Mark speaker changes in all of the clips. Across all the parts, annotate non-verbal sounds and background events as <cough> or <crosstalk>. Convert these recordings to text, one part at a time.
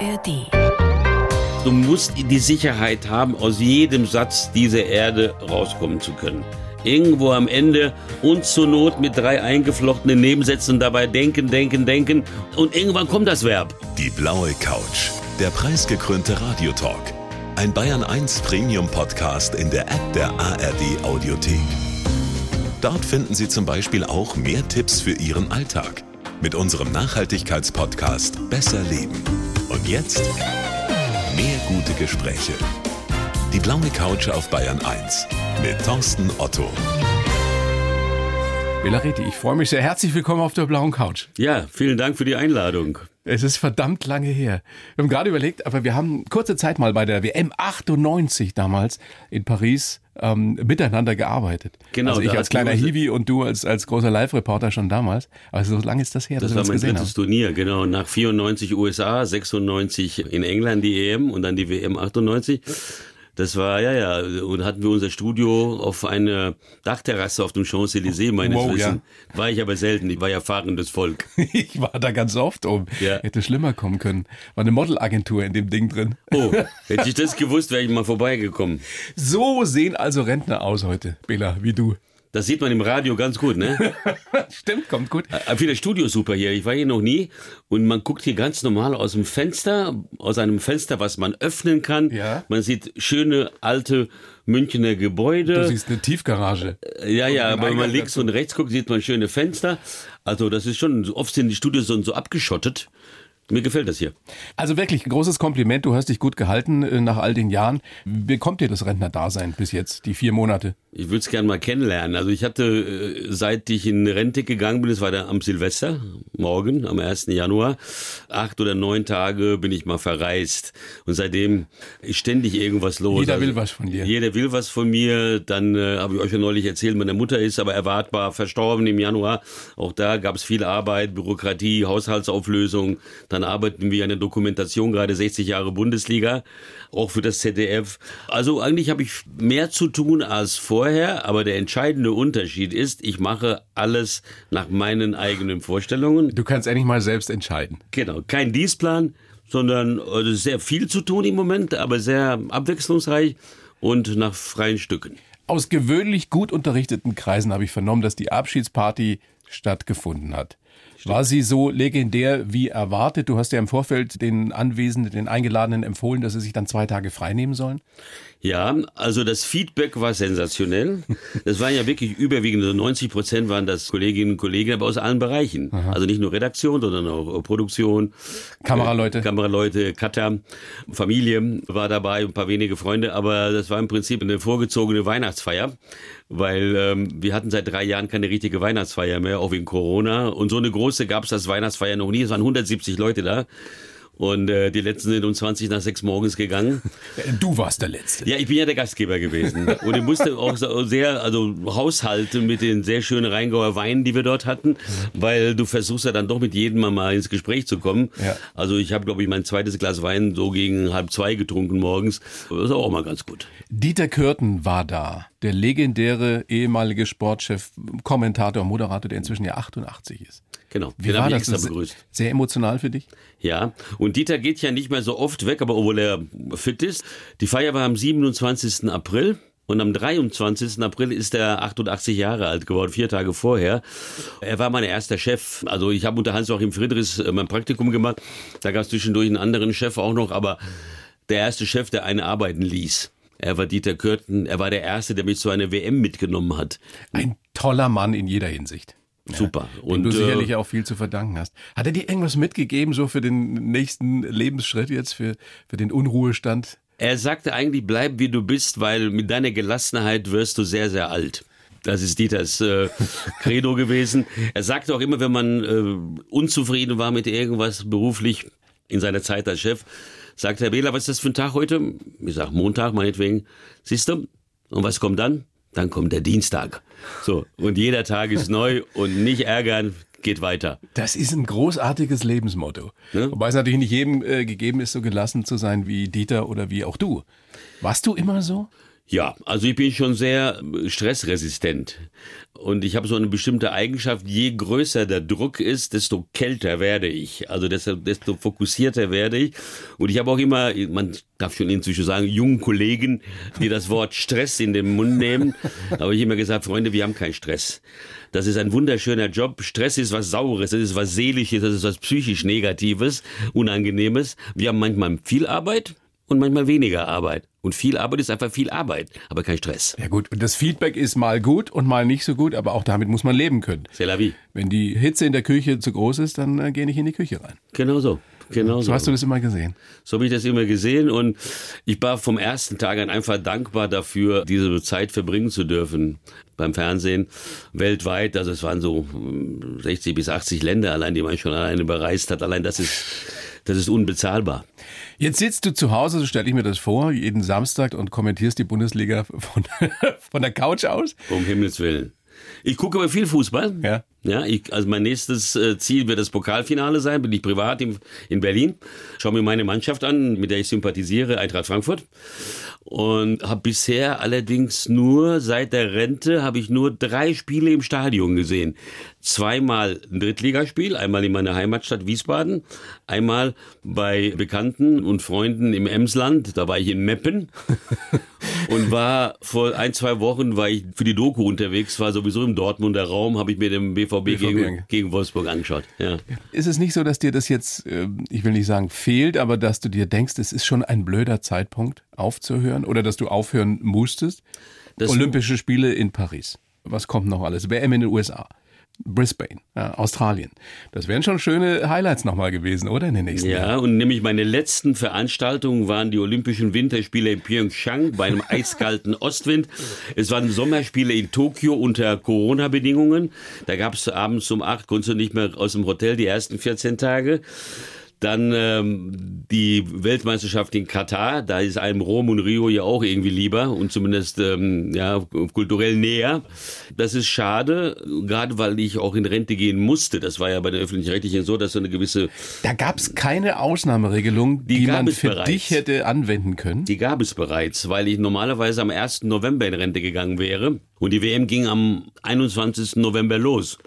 Speaker 1: ARD.
Speaker 2: Du musst die Sicherheit haben, aus jedem Satz dieser Erde rauskommen zu können. Irgendwo am Ende und zur Not mit drei eingeflochtenen Nebensätzen dabei denken, denken, denken und irgendwann kommt das Verb.
Speaker 3: Die blaue Couch, der preisgekrönte Radiotalk. Ein Bayern 1 Premium Podcast in der App der ARD Audiothek. Dort finden Sie zum Beispiel auch mehr Tipps für Ihren Alltag mit unserem Nachhaltigkeitspodcast Besser Leben. Und jetzt mehr gute Gespräche. Die blaue Couch auf Bayern 1 mit Thorsten Otto.
Speaker 4: Bela Reti, ich freue mich sehr. Herzlich willkommen auf der blauen Couch.
Speaker 2: Ja, vielen Dank für die Einladung.
Speaker 4: Es ist verdammt lange her. Wir haben gerade überlegt, aber wir haben kurze Zeit mal bei der WM 98 damals in Paris ähm, miteinander gearbeitet.
Speaker 2: Genau,
Speaker 4: Also ich als kleiner
Speaker 2: die-
Speaker 4: Hiwi und du als, als großer Live-Reporter schon damals. Also so lange ist das her,
Speaker 2: Das
Speaker 4: dass wir
Speaker 2: war
Speaker 4: uns
Speaker 2: mein
Speaker 4: gesehen
Speaker 2: drittes
Speaker 4: haben.
Speaker 2: Turnier, genau. Nach 94 USA, 96 in England die EM und dann die WM 98. Das war, ja, ja, und hatten wir unser Studio auf eine Dachterrasse auf dem Champs-Élysées, meines
Speaker 4: Wow,
Speaker 2: Wissens. War ich aber selten, ich war ja fahrendes Volk. <laughs>
Speaker 4: Ich war da ganz oft oben.
Speaker 2: Ja.
Speaker 4: Hätte schlimmer kommen können. War eine Modelagentur in dem Ding drin.
Speaker 2: Oh, <laughs> hätte ich das gewusst, wäre ich mal vorbeigekommen.
Speaker 4: So sehen also Rentner aus heute, Bela, wie du.
Speaker 2: Das sieht man im Radio ganz gut, ne? <laughs>
Speaker 4: Stimmt, kommt gut.
Speaker 2: Für das Studio ist super hier. Ich war hier noch nie und man guckt hier ganz normal aus dem Fenster, aus einem Fenster, was man öffnen kann.
Speaker 4: Ja.
Speaker 2: Man sieht schöne alte Münchner Gebäude.
Speaker 4: Du siehst eine Tiefgarage.
Speaker 2: Ja, ja, aber wenn man links
Speaker 4: dazu.
Speaker 2: und rechts guckt, sieht man schöne Fenster. Also das ist schon, oft sind die Studios so abgeschottet. Mir gefällt das hier.
Speaker 4: Also wirklich ein großes Kompliment. Du hast dich gut gehalten äh, nach all den Jahren. Wie kommt dir das Rentnerdasein bis jetzt, die vier Monate?
Speaker 2: Ich würde es gerne mal kennenlernen. Also ich hatte, äh, seit ich in Rente gegangen bin, das war dann am Silvester, morgen, am 1. Januar, acht oder neun Tage bin ich mal verreist. Und seitdem ist ständig irgendwas los.
Speaker 4: Jeder will was von dir.
Speaker 2: Jeder will was von mir. Dann äh, habe ich euch ja neulich erzählt, meine Mutter ist aber erwartbar verstorben im Januar. Auch da gab es viel Arbeit, Bürokratie, Haushaltsauflösung. Dann arbeiten wir an der Dokumentation, gerade 60 Jahre Bundesliga, auch für das ZDF. Also eigentlich habe ich mehr zu tun als vorher, aber der entscheidende Unterschied ist, ich mache alles nach meinen eigenen Vorstellungen.
Speaker 4: Du kannst endlich mal selbst entscheiden.
Speaker 2: Genau, kein Dienstplan, sondern also sehr viel zu tun im Moment, aber sehr abwechslungsreich und nach freien Stücken.
Speaker 4: Aus gewöhnlich gut unterrichteten Kreisen habe ich vernommen, dass die Abschiedsparty stattgefunden hat. War sie so legendär wie erwartet? Du hast ja im Vorfeld den Anwesenden, den Eingeladenen empfohlen, dass sie sich dann zwei Tage freinehmen sollen.
Speaker 2: Ja, also das Feedback war sensationell. <laughs> Das waren ja wirklich überwiegend, so 90 Prozent waren das Kolleginnen und Kollegen, aber aus allen Bereichen. Also nicht nur Redaktion, sondern auch Produktion.
Speaker 4: Kameraleute.
Speaker 2: Äh, Kameraleute, Cutter, Familie war dabei, ein paar wenige Freunde, aber das war im Prinzip eine vorgezogene Weihnachtsfeier, weil ähm, wir hatten seit drei Jahren keine richtige Weihnachtsfeier mehr, auch wegen Corona. Und so eine große gab es das Weihnachtsfeier noch nie. Es waren 170 Leute da. Und äh, die letzten sind um 20 nach 6 morgens gegangen. <laughs>
Speaker 4: Äh, Du warst der Letzte.
Speaker 2: Ja, ich bin ja der Gastgeber gewesen. Und ich musste auch sehr, also haushalten mit den sehr schönen Rheingauer Weinen, die wir dort hatten, weil du versuchst ja dann doch mit jedem mal ins Gespräch zu kommen.
Speaker 4: Ja.
Speaker 2: Also ich habe, glaube ich, mein zweites Glas Wein so gegen halb zwei getrunken morgens. Das ist auch mal ganz gut.
Speaker 4: Dieter Kürten war da, der legendäre ehemalige Sportchef, Kommentator, Moderator, der inzwischen ja 88 ist.
Speaker 2: Genau,
Speaker 4: Wie
Speaker 2: den
Speaker 4: war das?
Speaker 2: extra begrüßt.
Speaker 4: Sehr emotional für dich?
Speaker 2: Ja, und Dieter geht ja nicht mehr so oft weg, aber obwohl er fit ist. Die Feier war am 27. April. Und am 23. April ist er 88 Jahre alt geworden, vier Tage vorher. Er war mein erster Chef. Also ich habe unter Hans-Joachim Friedrichs äh, mein Praktikum gemacht. Da gab es zwischendurch einen anderen Chef auch noch, aber der erste Chef, der einen arbeiten ließ. Er war Dieter Kürten. Er war der Erste, der mich zu einer WM mitgenommen hat.
Speaker 4: Ein toller Mann in jeder Hinsicht.
Speaker 2: Super.
Speaker 4: Und du
Speaker 2: äh,
Speaker 4: sicherlich auch viel zu verdanken hast. Hat er dir irgendwas mitgegeben, so für den nächsten Lebensschritt jetzt, für, für den Unruhestand?
Speaker 2: Er sagte eigentlich, bleib wie du bist, weil mit deiner Gelassenheit wirst du sehr, sehr alt. Das ist Dieters äh, <laughs> Credo gewesen. Er sagte auch immer, wenn man äh, unzufrieden war mit irgendwas beruflich in seiner Zeit als Chef, sagte Herr Wähler, was ist das für ein Tag heute? Ich sag Montag meinetwegen. Siehst du? Und was kommt dann? Dann kommt der Dienstag. So, und jeder Tag ist neu und nicht ärgern, geht weiter.
Speaker 4: Das ist ein großartiges Lebensmotto.
Speaker 2: Ne?
Speaker 4: Wobei es natürlich nicht jedem äh, gegeben ist, so gelassen zu sein wie Dieter oder wie auch du. Warst du immer so?
Speaker 2: Ja, also ich bin schon sehr stressresistent. Und ich habe so eine bestimmte Eigenschaft, je größer der Druck ist, desto kälter werde ich. Also desto, desto fokussierter werde ich. Und ich habe auch immer, man darf schon inzwischen sagen, jungen Kollegen, die das Wort Stress in den Mund nehmen. <laughs> Aber ich immer gesagt, Freunde, wir haben keinen Stress. Das ist ein wunderschöner Job. Stress ist was Saures, das ist was Seelisches, das ist was psychisch Negatives, Unangenehmes. Wir haben manchmal viel Arbeit und manchmal weniger Arbeit. Und viel Arbeit ist einfach viel Arbeit, aber kein Stress.
Speaker 4: Ja gut, und das Feedback ist mal gut und mal nicht so gut, aber auch damit muss man leben können.
Speaker 2: C'est la vie.
Speaker 4: Wenn die Hitze in der Küche zu groß ist, dann äh, geh nicht in die Küche rein.
Speaker 2: Genau so. Genau
Speaker 4: So
Speaker 2: so.
Speaker 4: hast du das immer gesehen.
Speaker 2: So habe ich das immer gesehen und ich war vom ersten Tag an einfach dankbar dafür, diese Zeit verbringen zu dürfen beim Fernsehen weltweit. Also es waren so hm, 60 bis 80 Länder allein, die man schon alleine bereist hat. Allein das ist, das ist unbezahlbar.
Speaker 4: Jetzt sitzt du zu Hause, so stelle ich mir das vor, jeden Samstag und kommentierst die Bundesliga von, <laughs> von der Couch aus.
Speaker 2: Um Himmels Willen. Ich gucke aber viel Fußball.
Speaker 4: Ja.
Speaker 2: Ja, ich, also mein nächstes äh, Ziel wird das Pokalfinale sein. Bin ich privat in, in Berlin. Schau mir meine Mannschaft an, mit der ich sympathisiere, Eintracht Frankfurt. Und habe bisher allerdings nur seit der Rente habe ich nur drei Spiele im Stadion gesehen. Zweimal ein Drittligaspiel, einmal in meiner Heimatstadt Wiesbaden, einmal bei Bekannten und Freunden im Emsland. Da war ich in Meppen <laughs> und war vor ein zwei Wochen war ich für die Doku unterwegs, war sowieso im Dortmunder Raum, habe ich mir den BVB,
Speaker 4: BVB
Speaker 2: gegen, gegen Wolfsburg angeschaut. Ja.
Speaker 4: Ist es nicht so, dass dir das jetzt, äh, ich will nicht sagen fehlt, aber dass du dir denkst, es ist schon ein blöder Zeitpunkt aufzuhören oder dass du aufhören musstest?
Speaker 2: Das-
Speaker 4: Olympische Spiele in Paris. Was kommt noch alles? WM in den USA. Brisbane, ja, Australien. Das wären schon schöne Highlights nochmal gewesen, oder? In den nächsten Jahren.
Speaker 2: Ja, und nämlich meine letzten Veranstaltungen waren die Olympischen Winterspiele in Pyeongchang bei einem <laughs> eiskalten Ostwind. Es waren Sommerspiele in Tokio unter Corona-Bedingungen. Da gab es abends um acht, konntest du nicht mehr aus dem Hotel die ersten 14 Tage. Dann ähm, die Weltmeisterschaft in Katar, da ist einem Rom und Rio ja auch irgendwie lieber und zumindest ähm, ja, kulturell näher. Das ist schade, gerade weil ich auch in Rente gehen musste. Das war ja bei den Öffentlich-Rechtlichen so, dass so eine gewisse
Speaker 4: Da gab es keine Ausnahmeregelung, die,
Speaker 2: Die
Speaker 4: man für
Speaker 2: bereits.
Speaker 4: dich hätte anwenden können.
Speaker 2: Die gab es bereits, weil ich normalerweise am 1. November in Rente gegangen wäre. Und die WM ging am 21. November los.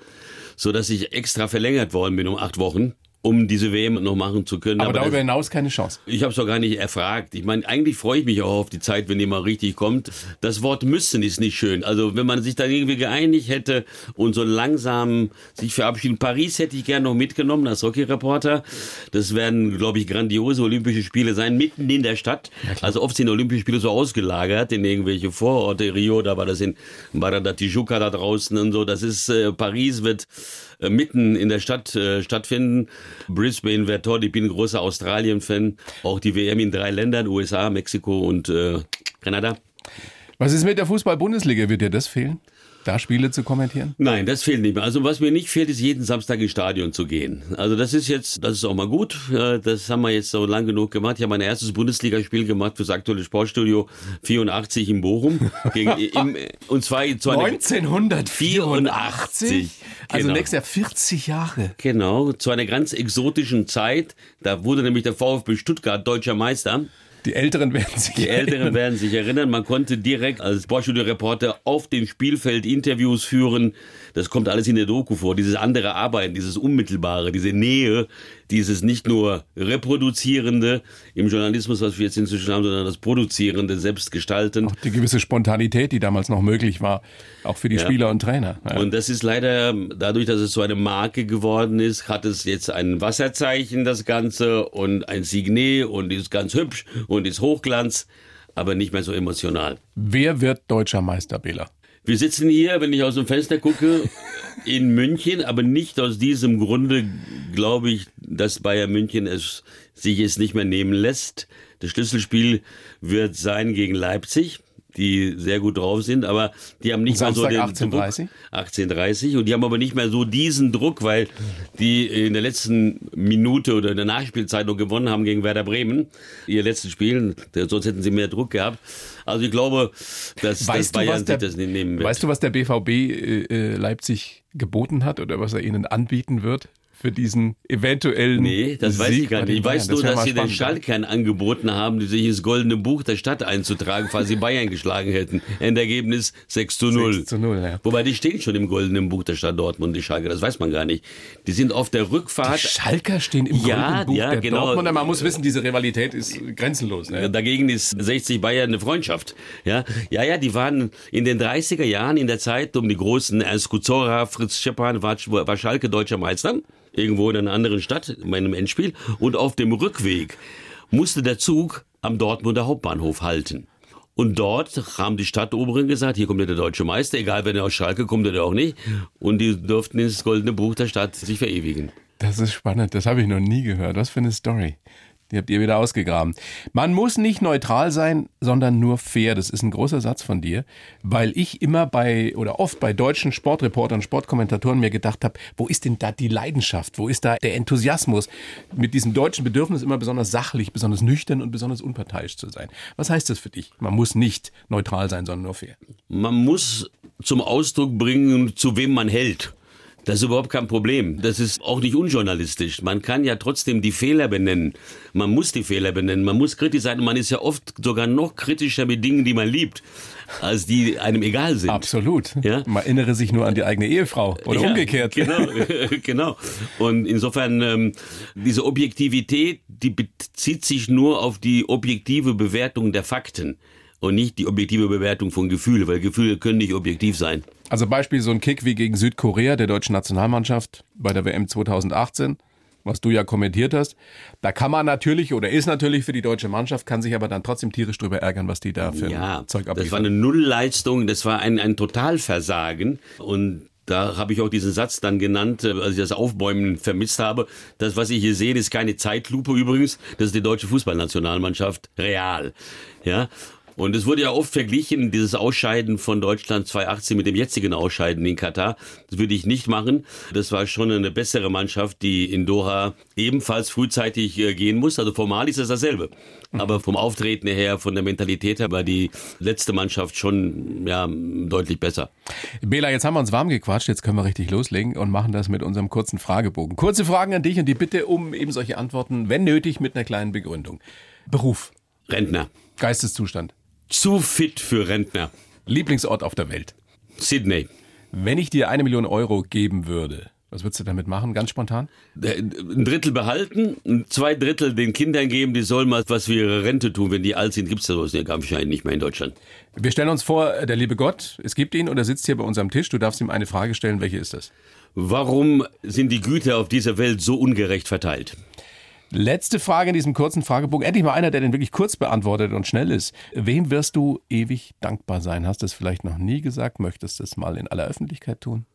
Speaker 2: So dass ich extra verlängert worden bin um acht Wochen, um diese WM noch machen zu können.
Speaker 4: aber darüber
Speaker 2: das,
Speaker 4: hinaus keine Chance.
Speaker 2: ich habe es doch gar nicht erfragt. Ich meine, eigentlich freue ich mich auch auf die Zeit, wenn die mal richtig kommt. Das Wort müssen ist nicht schön. Also wenn man sich da irgendwie geeinigt hätte und so langsam sich verabschieden. Paris hätte ich gerne noch mitgenommen als Hockey-Reporter. Das werden, glaube ich, grandiose Olympische Spiele sein, mitten in der Stadt. also oft sind Olympische Spiele so ausgelagert in irgendwelche Vororte. Rio, da war das in Barada Tijuca da draußen und so. Das ist, äh, Paris wird mitten in der Stadt äh, stattfinden. Brisbane wäre toll. Ich bin ein großer Australien-Fan. Auch die WM in drei Ländern, USA, Mexiko und äh, Kanada.
Speaker 4: Was ist mit der Fußball-Bundesliga? Wird dir das fehlen? Da Spiele zu kommentieren?
Speaker 2: Nein, das fehlt nicht mehr. Also was mir nicht fehlt, ist jeden Samstag ins Stadion zu gehen. Also das ist jetzt, das ist auch mal gut. Äh, Das haben wir jetzt so lang genug gemacht. Ich habe mein erstes Bundesligaspiel gemacht fürs aktuelle Sportstudio 84 in Bochum. Gegen, <laughs> im, und zwar einer,
Speaker 4: 1984. Also
Speaker 2: Genau.
Speaker 4: nächstes Jahr 40 Jahre.
Speaker 2: Genau, zu einer ganz exotischen Zeit. Da wurde nämlich der VfB Stuttgart deutscher Meister.
Speaker 4: Die Älteren werden sich
Speaker 2: Die Älteren werden sich erinnern, man konnte direkt als Sportstudio-Reporter auf dem Spielfeld Interviews führen. Das kommt alles in der Doku vor. Dieses andere Arbeiten, dieses Unmittelbare, diese Nähe, dieses nicht nur Reproduzierende im Journalismus, was wir jetzt inzwischen haben, sondern das Produzierende, Selbstgestalten.
Speaker 4: Die gewisse Spontanität, die damals noch möglich war, auch für die Spieler und Trainer. Ja.
Speaker 2: Und das ist leider, dadurch, dass es so eine Marke geworden ist, hat es jetzt ein Wasserzeichen, das Ganze, und ein Signet und ist ganz hübsch und ist Hochglanz, aber nicht mehr so emotional.
Speaker 4: Wer wird deutscher Meister, Bela?
Speaker 2: Wir sitzen hier, wenn ich aus dem Fenster gucke, in München, aber nicht aus diesem Grunde glaube ich, dass Bayern München es sich es nicht mehr nehmen lässt. Das Schlüsselspiel wird sein gegen Leipzig, die sehr gut drauf sind, aber die haben nicht
Speaker 4: Samstag
Speaker 2: mehr so den
Speaker 4: 18:30?
Speaker 2: Druck. 18:30 und die haben aber nicht mehr so diesen Druck, weil die in der letzten Minute oder in der Nachspielzeit noch gewonnen haben gegen Werder Bremen, ihr letztes Spiel, sonst hätten sie mehr Druck gehabt. Also ich glaube, dass, dass
Speaker 4: du,
Speaker 2: Bayern
Speaker 4: der,
Speaker 2: sich das nicht nehmen wird.
Speaker 4: weißt du, was der BVB äh, äh, Leipzig geboten hat oder was er ihnen anbieten wird für diesen eventuellen
Speaker 2: Nee, das weiß
Speaker 4: Sieg
Speaker 2: ich gar nicht. Ich weiß nur,
Speaker 4: wär
Speaker 2: dass sie den. Schalkern angeboten haben, die sich ins Goldene Buch der Stadt einzutragen, falls sie Bayern geschlagen hätten. Endergebnis 6 zu 0.
Speaker 4: 6 zu 0, ja.
Speaker 2: Wobei die stehen schon im Goldenen Buch der Stadt Dortmund, die Schalker, das weiß man gar nicht. Die sind auf der Rückfahrt.
Speaker 4: Schalker stehen im
Speaker 2: Ja,
Speaker 4: Goldenen Buch
Speaker 2: ja,
Speaker 4: der
Speaker 2: genau.
Speaker 4: Dortmunder. Man muss wissen, diese Rivalität ist grenzenlos. Ne?
Speaker 2: Dagegen ist 60 Bayern eine Freundschaft. Ja, ja, ja, die waren in den 30er Jahren in der Zeit um die großen Ernst Kuzora, Fritz Scheppan, war, war Schalke deutscher Meister. Irgendwo in einer anderen Stadt, in einem Endspiel. Und auf dem Rückweg musste der Zug am Dortmunder Hauptbahnhof halten. Und dort haben die Stadtoberen gesagt, hier kommt ja der deutsche Meister, egal wenn er aus Schalke kommt oder auch nicht. Und die durften ins goldene Buch der Stadt sich verewigen.
Speaker 4: Das ist spannend. Das habe ich noch nie gehört. Was für eine Story. Die habt ihr wieder ausgegraben. Man muss nicht neutral sein, sondern nur fair. Das ist ein großer Satz von dir, weil ich immer bei oder oft bei deutschen Sportreportern, Sportkommentatoren mir gedacht habe, wo ist denn da die Leidenschaft? Wo ist da der Enthusiasmus? Mit diesem deutschen Bedürfnis immer besonders sachlich, besonders nüchtern und besonders unparteiisch zu sein. Was heißt das für dich? Man muss nicht neutral sein, sondern nur fair.
Speaker 2: Man muss zum Ausdruck bringen, zu wem man hält. Das ist überhaupt kein Problem. Das ist auch nicht unjournalistisch. Man kann ja trotzdem die Fehler benennen. Man muss die Fehler benennen. Man muss kritisch sein. Und man ist ja oft sogar noch kritischer mit Dingen, die man liebt, als die einem egal sind.
Speaker 4: Absolut.
Speaker 2: Ja?
Speaker 4: Man erinnere sich nur an die eigene Ehefrau oder
Speaker 2: Ja,
Speaker 4: umgekehrt.
Speaker 2: Genau, <laughs> genau. Und insofern, ähm, diese Objektivität, die bezieht sich nur auf die objektive Bewertung der Fakten und nicht die objektive Bewertung von Gefühlen, weil Gefühle können nicht objektiv sein.
Speaker 4: Also Beispiel so ein Kick wie gegen Südkorea der deutschen Nationalmannschaft bei der WM 2018, was du ja kommentiert hast. Da kann man natürlich oder ist natürlich für die deutsche Mannschaft, kann sich aber dann trotzdem tierisch drüber ärgern, was die da für
Speaker 2: Ja,
Speaker 4: ein Zeug
Speaker 2: das war
Speaker 4: abliefern.
Speaker 2: eine Nullleistung, das war ein, ein Totalversagen und da habe ich auch diesen Satz dann genannt, äh, als ich das Aufbäumen vermisst habe. Das, was ich hier sehe, ist keine Zeitlupe übrigens. Das ist die deutsche Fußballnationalmannschaft real. Ja. Und es wurde ja oft verglichen, dieses Ausscheiden von Deutschland 2018 mit dem jetzigen Ausscheiden in Katar. Das würde ich nicht machen. Das war schon eine bessere Mannschaft, die in Doha ebenfalls frühzeitig äh, gehen muss. Also formal ist es dasselbe. Aber vom Auftreten her, von der Mentalität her war die letzte Mannschaft schon ja, deutlich besser.
Speaker 4: Bela, jetzt haben wir uns warm gequatscht, jetzt können wir richtig loslegen und machen das mit unserem kurzen Fragebogen. Kurze Fragen an dich und die Bitte um eben solche Antworten, wenn nötig, mit einer kleinen Begründung. Beruf,
Speaker 2: Rentner.
Speaker 4: Geisteszustand,
Speaker 2: Zu fit für Rentner.
Speaker 4: Lieblingsort auf der Welt.
Speaker 2: Sydney.
Speaker 4: Wenn ich dir eine Million Euro geben würde, was würdest du damit machen, ganz spontan?
Speaker 2: Äh, Ein Drittel behalten, zwei Drittel den Kindern geben, die sollen mal was für ihre Rente tun. Wenn die alt sind, gibt's das ja wahrscheinlich nicht mehr in Deutschland.
Speaker 4: Wir stellen uns vor, der liebe Gott, es gibt ihn und er sitzt hier bei unserem Tisch. Du darfst ihm eine Frage stellen. Welche ist das?
Speaker 2: Warum sind die Güter auf dieser Welt so ungerecht verteilt?
Speaker 4: Letzte Frage in diesem kurzen Fragebogen. Endlich mal einer, der den wirklich kurz beantwortet und schnell ist. Wem wirst du ewig dankbar sein? Hast du es vielleicht noch nie gesagt? Möchtest du es mal in aller Öffentlichkeit tun?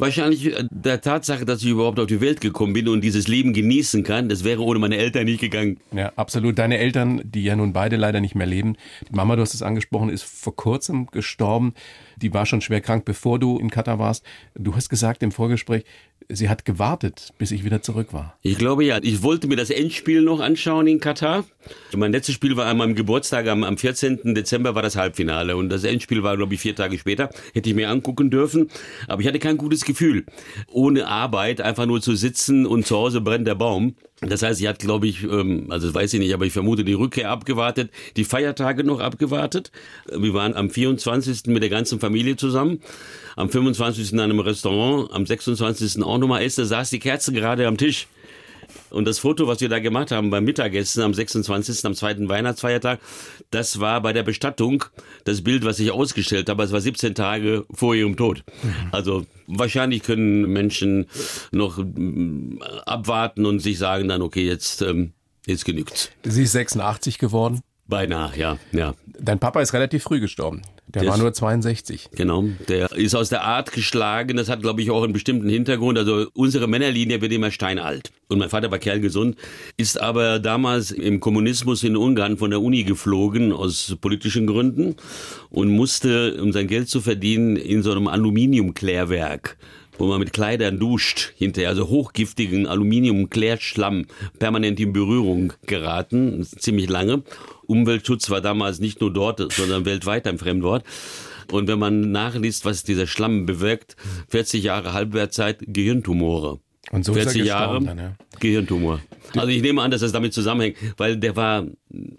Speaker 2: Wahrscheinlich äh, der Tatsache, dass ich überhaupt auf die Welt gekommen bin und dieses Leben genießen kann, das wäre ohne meine Eltern nicht gegangen.
Speaker 4: Ja, absolut. Deine Eltern, die ja nun beide leider nicht mehr leben. Die Mama, du hast es angesprochen, ist vor kurzem gestorben. Die war schon schwer krank, bevor du in Katar warst. Du hast gesagt im Vorgespräch, sie hat gewartet, bis ich wieder zurück war.
Speaker 2: Ich glaube ja. Ich wollte mir das Endspiel noch anschauen in Katar. Mein letztes Spiel war an meinem Geburtstag, am, am 14. Dezember war das Halbfinale. Und das Endspiel war, glaube ich, vier Tage später. Hätte ich mir angucken dürfen. Aber ich hatte kein gutes Gefühl. Ohne Arbeit, einfach nur zu sitzen und zu Hause brennt der Baum. Das heißt, sie hat, glaube ich, ähm, also weiß ich nicht, aber ich vermute, die Rückkehr abgewartet, die Feiertage noch abgewartet. Wir waren am 24. mit der ganzen Familie zusammen, am 25. in einem Restaurant, am 26. auch nochmal essen, da saß die Kerze gerade am Tisch. Und das Foto, was wir da gemacht haben beim Mittagessen am 26., am zweiten Weihnachtsfeiertag, das war bei der Bestattung das Bild, was ich ausgestellt habe. Es war 17 Tage vor ihrem Tod. Also wahrscheinlich können Menschen noch mm, abwarten und sich sagen dann, okay, jetzt, ähm, jetzt genügt's.
Speaker 4: Sie ist 86 geworden.
Speaker 2: Beinahe, ja, ja.
Speaker 4: Dein Papa ist relativ früh gestorben. Der
Speaker 2: Der
Speaker 4: war
Speaker 2: ist-
Speaker 4: nur 62.
Speaker 2: Genau, der ist aus der Art geschlagen. Das hat, glaube ich, auch einen bestimmten Hintergrund. Also unsere Männerlinie wird immer steinalt. Und mein Vater war kerngesund, ist aber damals im Kommunismus in Ungarn von der Uni geflogen aus politischen Gründen und musste, um sein Geld zu verdienen, in so einem Aluminiumklärwerk wo man mit Kleidern duscht, hinterher, also hochgiftigen Aluminiumklärschlamm, permanent in Berührung geraten, ziemlich lange. Umweltschutz war damals nicht nur dort, sondern weltweit ein Fremdwort. Und wenn man nachliest, was dieser Schlamm bewirkt, 40 Jahre Halbwertzeit, Gehirntumore.
Speaker 4: Und so ist er
Speaker 2: 40 Jahre,
Speaker 4: dann, ja.
Speaker 2: Gehirntumor. Also ich nehme an, dass das damit zusammenhängt, weil der war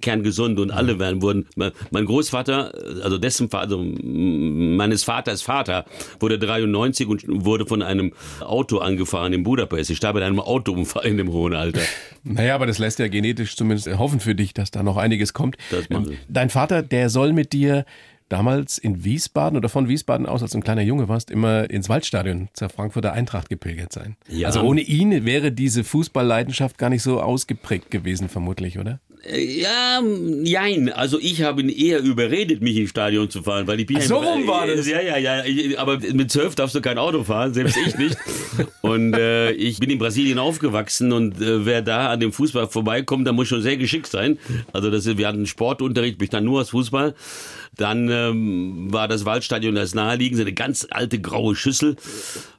Speaker 2: kerngesund und alle werden wurden. Mein Großvater, also dessen Vater, also meines Vaters Vater, wurde 93 und wurde von einem Auto angefahren in Budapest. Ich starb in einem Autounfall in dem hohen Alter. <laughs>
Speaker 4: Naja, aber das lässt ja genetisch zumindest hoffen für dich, dass da noch einiges kommt.
Speaker 2: Ich.
Speaker 4: Dein Vater, der soll mit dir damals in Wiesbaden oder von Wiesbaden aus, als du ein kleiner Junge warst, immer ins Waldstadion zur Frankfurter Eintracht gepilgert sein.
Speaker 2: Ja.
Speaker 4: Also ohne ihn wäre diese Fußballleidenschaft gar nicht so ausgeprägt gewesen, vermutlich, oder?
Speaker 2: Äh, Ja, jein. Also ich habe ihn eher überredet, mich ins Stadion zu fahren, weil ich bin
Speaker 4: Ach, so rum war das.
Speaker 2: Ja, ja, ja. Aber mit zwölf darfst du kein Auto fahren, selbst ich nicht. <laughs> und äh, ich bin in Brasilien aufgewachsen und äh, wer da an dem Fußball vorbeikommt, der muss schon sehr geschickt sein. Also das, wir hatten Sportunterricht, mich dann nur aus Fußball. Dann ähm, war das Waldstadion das naheliegende, eine ganz alte graue Schüssel.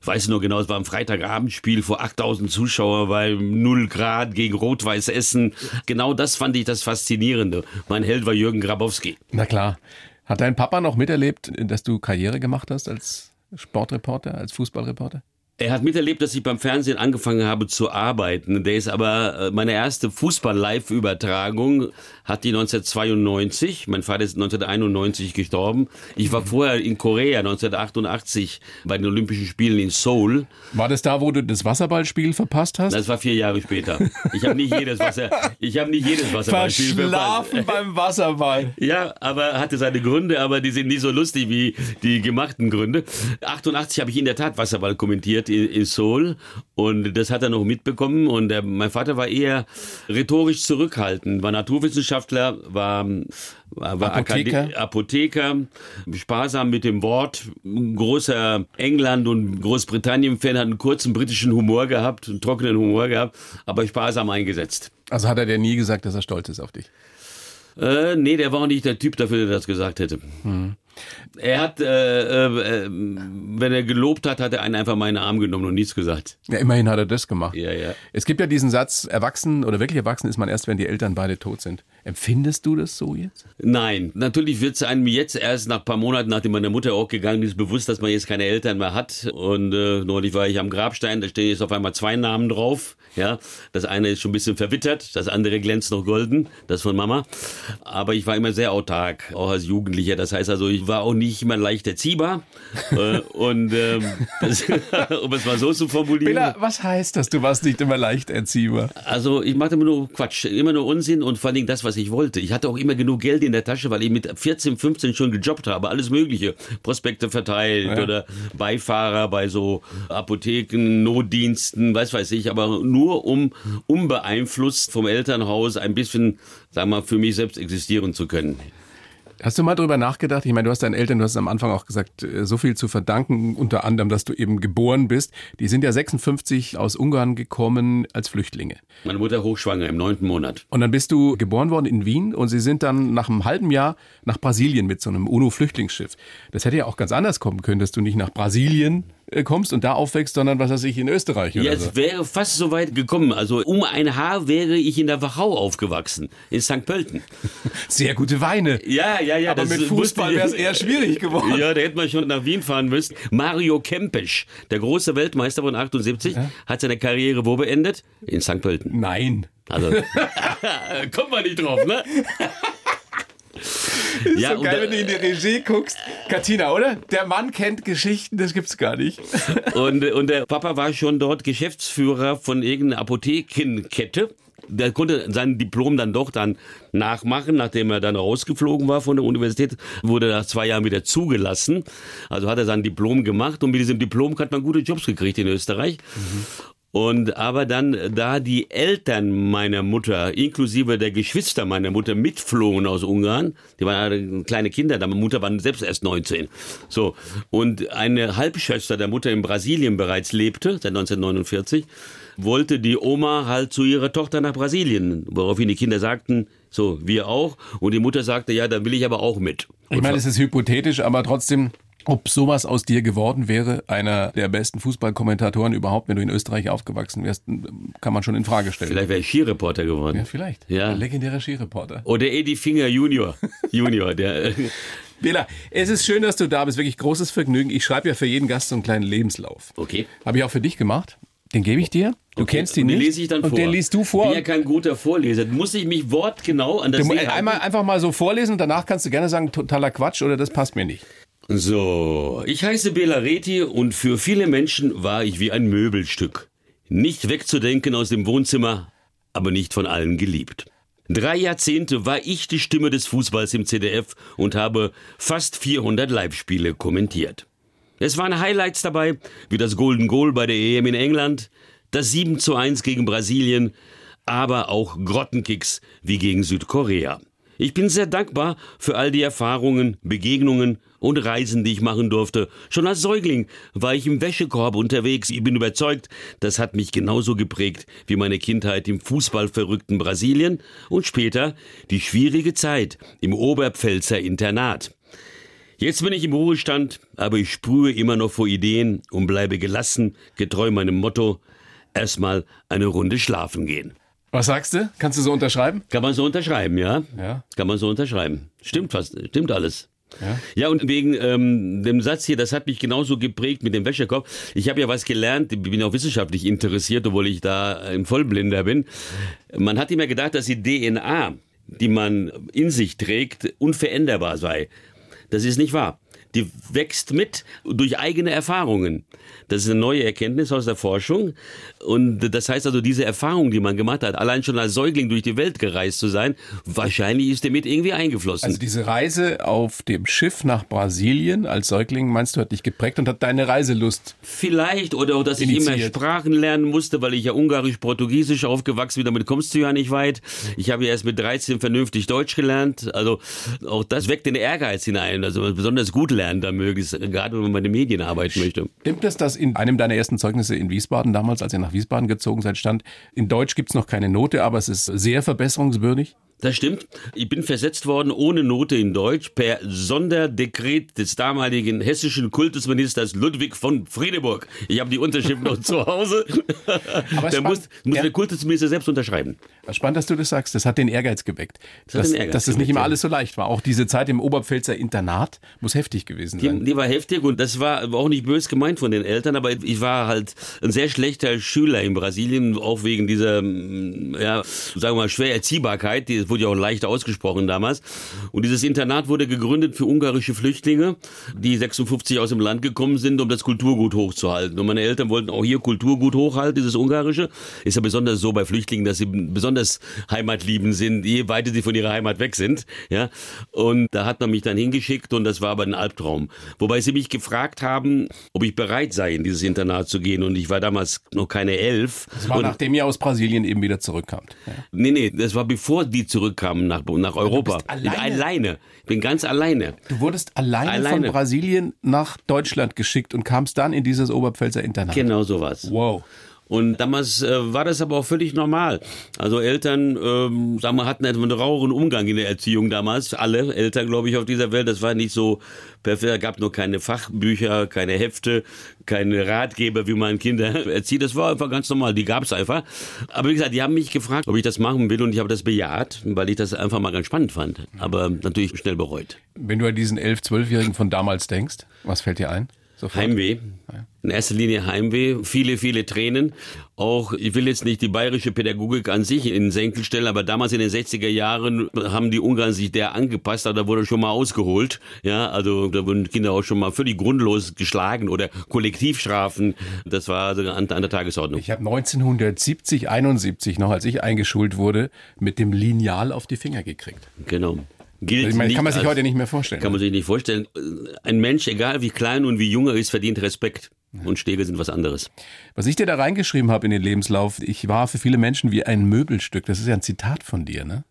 Speaker 2: Weiß nur genau, es war ein Freitagabendspiel vor 8000 Zuschauer bei 0 Grad gegen Rot-Weiß Essen. Genau das fand ich das Faszinierende. Mein Held war Jürgen Grabowski.
Speaker 4: Na klar. Hat dein Papa noch miterlebt, dass du Karriere gemacht hast als Sportreporter, als Fußballreporter?
Speaker 2: Er hat miterlebt, dass ich beim Fernsehen angefangen habe zu arbeiten. Der ist aber, äh, meine erste Fußball-Live-Übertragung hat die 1992. Mein Vater ist 1991 gestorben. Ich war vorher in Korea 1988 bei den Olympischen Spielen in Seoul.
Speaker 4: War das da, wo du das Wasserballspiel verpasst hast?
Speaker 2: Das war vier Jahre später. Ich habe nicht jedes Wasser, <laughs> ich habe nicht jedes Wasserballspiel verpasst.
Speaker 4: Verschlafen beim Wasserball.
Speaker 2: Ja, aber hatte seine Gründe, aber die sind nicht so lustig wie die gemachten Gründe. 88 habe ich in der Tat Wasserball kommentiert in, in Seoul und das hat er noch mitbekommen und der, mein Vater war eher rhetorisch zurückhaltend, war Naturwissenschaftler, war, war, war
Speaker 4: Apotheker.
Speaker 2: Akade- Apotheker, sparsam mit dem Wort, ein großer England- und Großbritannien-Fan, hat einen kurzen britischen Humor gehabt, einen trockenen Humor gehabt, aber sparsam eingesetzt.
Speaker 4: Also hat er dir nie gesagt, dass er stolz ist auf dich?
Speaker 2: Äh, nee, der war auch nicht der Typ dafür, der das gesagt hätte. Er hat, äh, äh, äh, wenn er gelobt hat, hat er einen einfach mal in den Arm genommen und nichts gesagt.
Speaker 4: Ja, immerhin hat er das gemacht.
Speaker 2: Ja, ja.
Speaker 4: Es gibt ja diesen Satz, erwachsen oder wirklich erwachsen ist man erst, wenn die Eltern beide tot sind. Empfindest du das so jetzt?
Speaker 2: Nein, natürlich wird es einem jetzt erst nach ein paar Monaten, nachdem meine Mutter auch gegangen ist, bewusst, dass man jetzt keine Eltern mehr hat. Und äh, neulich war ich am Grabstein, da stehen jetzt auf einmal zwei Namen drauf. Ja, das eine ist schon ein bisschen verwittert, das andere glänzt noch golden, das von Mama. Aber ich war immer sehr autark, auch als Jugendlicher. Das heißt also, ich war auch nicht immer leicht erziehbar. äh, und ähm, <laughs> das, um es mal so zu formulieren.
Speaker 4: Bela, was heißt das? Du warst nicht immer leicht erziehbar.
Speaker 2: Also ich machte immer nur Quatsch, immer nur Unsinn und vor allem das, was ich wollte. Ich hatte auch immer genug Geld in der Tasche, weil ich mit 14, 15 schon gejobbt habe, alles Mögliche. Prospekte verteilt
Speaker 4: Ja.
Speaker 2: oder Beifahrer bei so Apotheken, Notdiensten, was weiß ich, aber nur um unbeeinflusst vom Elternhaus ein bisschen, sagen wir mal, für mich selbst existieren zu können.
Speaker 4: Hast du mal drüber nachgedacht? Ich meine, du hast deinen Eltern, du hast am Anfang auch gesagt, äh, so viel zu verdanken, unter anderem, dass du eben geboren bist. Die sind ja 56 aus Ungarn gekommen als Flüchtlinge.
Speaker 2: Meine Mutter hochschwanger im neunten Monat.
Speaker 4: Und dann bist du geboren worden in Wien und sie sind dann nach einem halben Jahr nach Brasilien mit so einem UNO-Flüchtlingsschiff. Das hätte ja auch ganz anders kommen können, dass du nicht nach Brasilien kommst und da aufwächst, sondern was weiß ich, in Österreich oder
Speaker 2: Ja,
Speaker 4: so.
Speaker 2: es wäre fast so weit gekommen. Also um ein Haar wäre ich in der Wachau aufgewachsen, in St. Pölten. <laughs>
Speaker 4: Sehr gute Weine.
Speaker 2: Ja, ja, ja.
Speaker 4: Aber mit Fußball wäre es eher schwierig geworden.
Speaker 2: Ja, da hätte man schon nach Wien fahren müssen. Mario Kempesch, der große Weltmeister von 78, hat seine Karriere wo beendet? In St. Pölten.
Speaker 4: Nein.
Speaker 2: Also, <laughs> <laughs> kommt man nicht drauf, ne? Ja,
Speaker 4: so geil, wenn du in die Regie guckst. Katina, oder? Der Mann kennt Geschichten, das gibt's gar nicht. <laughs>
Speaker 2: Und, und der Papa war schon dort Geschäftsführer von irgendeiner Apothekenkette. Der konnte sein Diplom dann doch dann nachmachen, nachdem er dann rausgeflogen war von der Universität, wurde nach zwei Jahren wieder zugelassen. Also hat er sein Diplom gemacht und mit diesem Diplom hat man gute Jobs gekriegt in Österreich. Und aber dann, da die Eltern meiner Mutter, inklusive der Geschwister meiner Mutter, mitflohen aus Ungarn, die waren kleine Kinder, meine Mutter war selbst erst 19. So. Und eine Halbschwester der Mutter in Brasilien bereits lebte, seit 1949, wollte die Oma halt zu ihrer Tochter nach Brasilien, woraufhin die Kinder sagten, so, wir auch. Und die Mutter sagte, ja, dann will ich aber auch mit.
Speaker 4: Ich meine, es ist hypothetisch, aber trotzdem, ob sowas aus dir geworden wäre, einer der besten Fußballkommentatoren überhaupt, wenn du in Österreich aufgewachsen wärst, kann man schon in Frage stellen.
Speaker 2: Vielleicht wäre ich Skireporter geworden.
Speaker 4: Ja, vielleicht.
Speaker 2: Ja.
Speaker 4: Legendärer Skireporter.
Speaker 2: Oder Eddie Finger Junior. <laughs> Junior, der, äh,
Speaker 4: Bela, es ist schön, dass du da bist. Wirklich großes Vergnügen. Ich schreibe ja für jeden Gast so einen kleinen Lebenslauf.
Speaker 2: okay.
Speaker 4: Habe ich auch für dich gemacht. Den gebe ich dir. Du
Speaker 2: Okay,
Speaker 4: kennst ihn
Speaker 2: und den
Speaker 4: nicht.
Speaker 2: lese ich dann
Speaker 4: und
Speaker 2: vor.
Speaker 4: den liest du vor.
Speaker 2: Ich bin ja kein guter Vorleser. Muss ich mich wortgenau an das
Speaker 4: Du, einmal einfach mal so vorlesen und danach kannst du gerne sagen, totaler Quatsch oder das passt mir nicht.
Speaker 2: So, ich heiße Bela Reti und für viele Menschen war ich wie ein Möbelstück. Nicht wegzudenken aus dem Wohnzimmer, aber nicht von allen geliebt. Drei Jahrzehnte war ich die Stimme des Fußballs im CDF und habe fast 400 Live-Spiele kommentiert. Es waren Highlights dabei, wie das Golden Goal bei der EM in England, das 7 zu 1 gegen Brasilien, aber auch Grottenkicks wie gegen Südkorea. Ich bin sehr dankbar für all die Erfahrungen, Begegnungen und Reisen, die ich machen durfte. Schon als Säugling war ich im Wäschekorb unterwegs. Ich bin überzeugt, das hat mich genauso geprägt wie meine Kindheit im fußballverrückten Brasilien und später die schwierige Zeit im Oberpfälzer Internat. Jetzt bin ich im Ruhestand, aber ich sprühe immer noch vor Ideen und bleibe gelassen, getreu meinem Motto, erstmal eine Runde schlafen gehen.
Speaker 4: Was sagst du? Kannst du so unterschreiben?
Speaker 2: Kann man so unterschreiben, ja?
Speaker 4: Ja.
Speaker 2: Kann man so unterschreiben. Stimmt fast, stimmt alles.
Speaker 4: Ja.
Speaker 2: Ja, und wegen ähm, dem Satz hier, das hat mich genauso geprägt mit dem Wäschekorb. Ich habe ja was gelernt, ich bin auch wissenschaftlich interessiert, obwohl ich da ein Vollblinder bin. Man hat immer gedacht, dass die DNA, die man in sich trägt, unveränderbar sei. Das ist nicht wahr. Die wächst mit durch eigene Erfahrungen. Das ist eine neue Erkenntnis aus der Forschung. Und das heißt also, diese Erfahrung, die man gemacht hat, allein schon als Säugling durch die Welt gereist zu sein, wahrscheinlich ist der mit irgendwie eingeflossen.
Speaker 4: Also diese Reise auf dem Schiff nach Brasilien als Säugling, meinst du, hat dich geprägt und hat deine Reiselust
Speaker 2: Vielleicht, oder auch, dass ich immer
Speaker 4: Initiiert.
Speaker 2: Sprachen lernen musste, weil ich ja Ungarisch, Portugiesisch aufgewachsen bin, damit kommst du ja nicht weit. Ich habe ja erst mit 13 vernünftig Deutsch gelernt, also auch das weckt den Ehrgeiz hinein, also besonders gut lernen da möglichst, gerade wenn man den Medien arbeiten möchte.
Speaker 4: Stimmt es, dass in einem deiner ersten Zeugnisse in Wiesbaden, damals, als ihr nach Wiesbaden gezogen seid, stand, in Deutsch gibt's noch keine Note, aber es ist sehr verbesserungswürdig?
Speaker 2: Das stimmt. Ich bin versetzt worden ohne Note in Deutsch per Sonderdekret des damaligen hessischen Kultusministers Ludwig von Friedeburg. Ich habe die Unterschrift noch zu Hause. <laughs>
Speaker 4: Aber
Speaker 2: der
Speaker 4: spannend.
Speaker 2: muss, muss der Kultusminister selbst unterschreiben.
Speaker 4: Spannend, dass du das sagst. Das hat den Ehrgeiz geweckt.
Speaker 2: hat
Speaker 4: dass,
Speaker 2: Ehrgeiz
Speaker 4: dass es nicht immer alles so leicht war. Auch diese Zeit im Oberpfälzer Internat muss heftig gewesen
Speaker 2: Die,
Speaker 4: sein.
Speaker 2: die war heftig und das war auch nicht bös gemeint von den Eltern, aber ich war halt ein sehr schlechter Schüler in Brasilien, auch wegen dieser, mm, ja, sagen wir mal, schwer Erziehbarkeit, die wurde ja auch leicht ausgesprochen damals. Und dieses Internat wurde gegründet für ungarische Flüchtlinge, die 56 aus dem Land gekommen sind, um das Kulturgut hochzuhalten. Und meine Eltern wollten auch hier Kulturgut hochhalten, dieses ungarische. Ist ja besonders so bei Flüchtlingen, dass sie besonders heimatliebend sind, je weiter sie von ihrer Heimat weg sind. Ja, und da hat man mich dann hingeschickt und das war aber ein Albtraum. Wobei sie mich gefragt haben, ob ich bereit sei, in dieses Internat zu gehen. Und ich war damals noch keine elf.
Speaker 4: Das war
Speaker 2: und,
Speaker 4: nachdem ihr aus Brasilien eben wieder zurückkamt. Ja.
Speaker 2: nee, nee, das war bevor die zurückkamen nach, nach Europa.
Speaker 4: bist alleine?
Speaker 2: Ich bin alleine. Ich bin ganz alleine.
Speaker 4: Du wurdest alleine,
Speaker 2: Alleine.
Speaker 4: von Brasilien nach Deutschland geschickt und kamst dann in dieses Oberpfälzer Internat.
Speaker 2: Genau sowas.
Speaker 4: Wow.
Speaker 2: Und damals äh, war das aber auch völlig normal. Also Eltern, ähm, sagen wir, hatten einen raueren Umgang in der Erziehung damals. Alle Eltern, glaube ich, auf dieser Welt. Das war nicht so perfekt. Es gab nur keine Fachbücher, keine Hefte, keine Ratgeber, wie man Kinder <laughs> erzieht. Das war einfach ganz normal. Die gab es einfach. Aber wie gesagt, die haben mich gefragt, ob ich das machen will. Und ich habe das bejaht, weil ich das einfach mal ganz spannend fand. Aber natürlich schnell bereut.
Speaker 4: Wenn du an diesen 11-, 12-Jährigen von damals denkst, was fällt dir ein? Sofort.
Speaker 2: Heimweh. In erster Linie Heimweh, viele, viele Tränen. Auch, ich will jetzt nicht die bayerische Pädagogik an sich in den Senkel stellen, aber damals in den 60er Jahren haben die Ungarn sich der angepasst, da wurde schon mal ausgeholt. Ja, also da wurden Kinder auch schon mal völlig grundlos geschlagen oder Kollektivstrafen. Das war also an, an der Tagesordnung.
Speaker 4: Ich habe 1970, 71 noch, als ich eingeschult wurde, mit dem Lineal auf die Finger gekriegt.
Speaker 2: Genau. Gilt
Speaker 4: Ich meine, kann man sich
Speaker 2: als-
Speaker 4: heute nicht mehr vorstellen.
Speaker 2: Kann man sich nicht vorstellen. Ein Mensch, egal wie klein und wie jung er ist, verdient Respekt. Und Stege sind was anderes.
Speaker 4: Was ich dir da reingeschrieben habe in den Lebenslauf, ich war für viele Menschen wie ein Möbelstück. Das ist ja ein Zitat von dir, ne?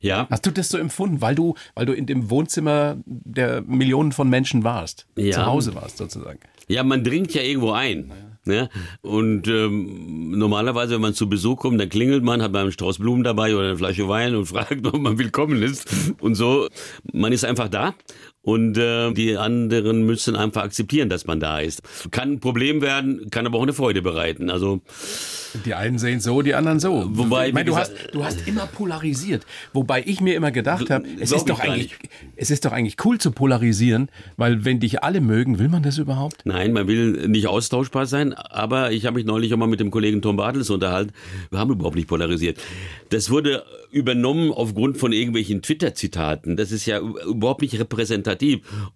Speaker 2: Ja,
Speaker 4: Hast du das so empfunden, weil du, weil du in dem Wohnzimmer der Millionen von Menschen warst,
Speaker 2: Ja.
Speaker 4: zu Hause warst sozusagen?
Speaker 2: Ja, man dringt ja irgendwo ein. Ne? Und ähm, normalerweise, wenn man zu Besuch kommt, dann klingelt man, hat man einen Strauß Blumen dabei oder eine Flasche Wein und <laughs> fragt, ob man willkommen ist. Und so, man ist einfach da. Und äh, die anderen müssen einfach akzeptieren, dass man da ist. Kann ein Problem werden, kann aber auch eine Freude bereiten. Also
Speaker 4: die einen sehen so, die anderen so.
Speaker 2: Wobei,
Speaker 4: ich meine, du, hast, du hast immer polarisiert. Wobei ich mir immer gedacht habe, es, ist doch eigentlich- es ist doch eigentlich cool zu polarisieren, weil wenn dich alle mögen, will man das überhaupt?
Speaker 2: Nein, man will nicht austauschbar sein, aber ich habe mich neulich auch mal mit dem Kollegen Tom Bartels unterhalten. Wir haben überhaupt nicht polarisiert. Das wurde übernommen aufgrund von irgendwelchen Twitter-Zitaten. Das ist ja überhaupt nicht repräsentativ.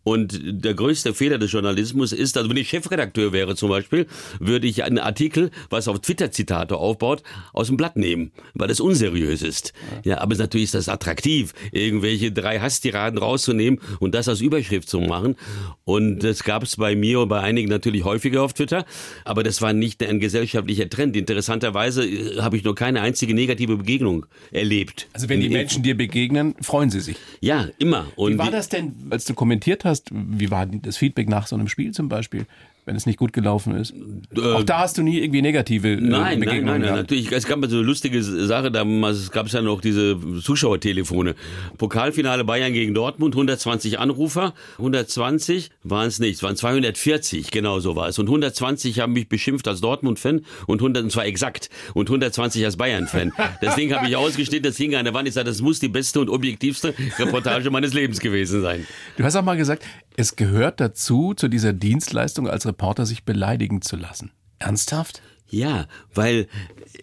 Speaker 2: Und der größte Fehler des Journalismus ist, also wenn ich Chefredakteur wäre zum Beispiel, würde ich einen Artikel, was auf Twitter-Zitate aufbaut, aus dem Blatt nehmen, weil das unseriös ist. Ja, aber natürlich ist das attraktiv, irgendwelche drei Hasstiraden rauszunehmen und das als Überschrift zu machen. Und das gab es bei mir und bei einigen natürlich häufiger auf Twitter, aber das war nicht ein gesellschaftlicher Trend. Interessanterweise äh, habe ich nur keine einzige negative Begegnung erlebt.
Speaker 4: Also wenn die Menschen dir begegnen, freuen sie sich.
Speaker 2: Ja, immer. Und
Speaker 4: Wie war das denn, als du kommentiert hast, wie war das Feedback nach so einem Spiel zum Beispiel, wenn es nicht gut gelaufen ist? Auch da hast du nie irgendwie negative äh,
Speaker 2: Nein, nein,
Speaker 4: Begegnungen
Speaker 2: nein, nein,
Speaker 4: gehabt.
Speaker 2: natürlich. Es gab mal so eine lustige Sache, damals gab es ja noch diese Zuschauertelefone. Pokalfinale Bayern gegen Dortmund, 120 Anrufer, 120 waren es nicht, es waren 240, genau so war es. Und 120 haben mich beschimpft als Dortmund-Fan und 100, und zwar exakt, und 120 als Bayern-Fan. Das Ding habe ich ausgestellt, das hing an der Wand, ich sagte, das muss die beste und objektivste Reportage meines Lebens gewesen sein.
Speaker 4: Du hast auch mal gesagt, es gehört dazu, zu dieser Dienstleistung als Reporter sich beleidigen zu lassen. Ernsthaft?
Speaker 2: Ja, weil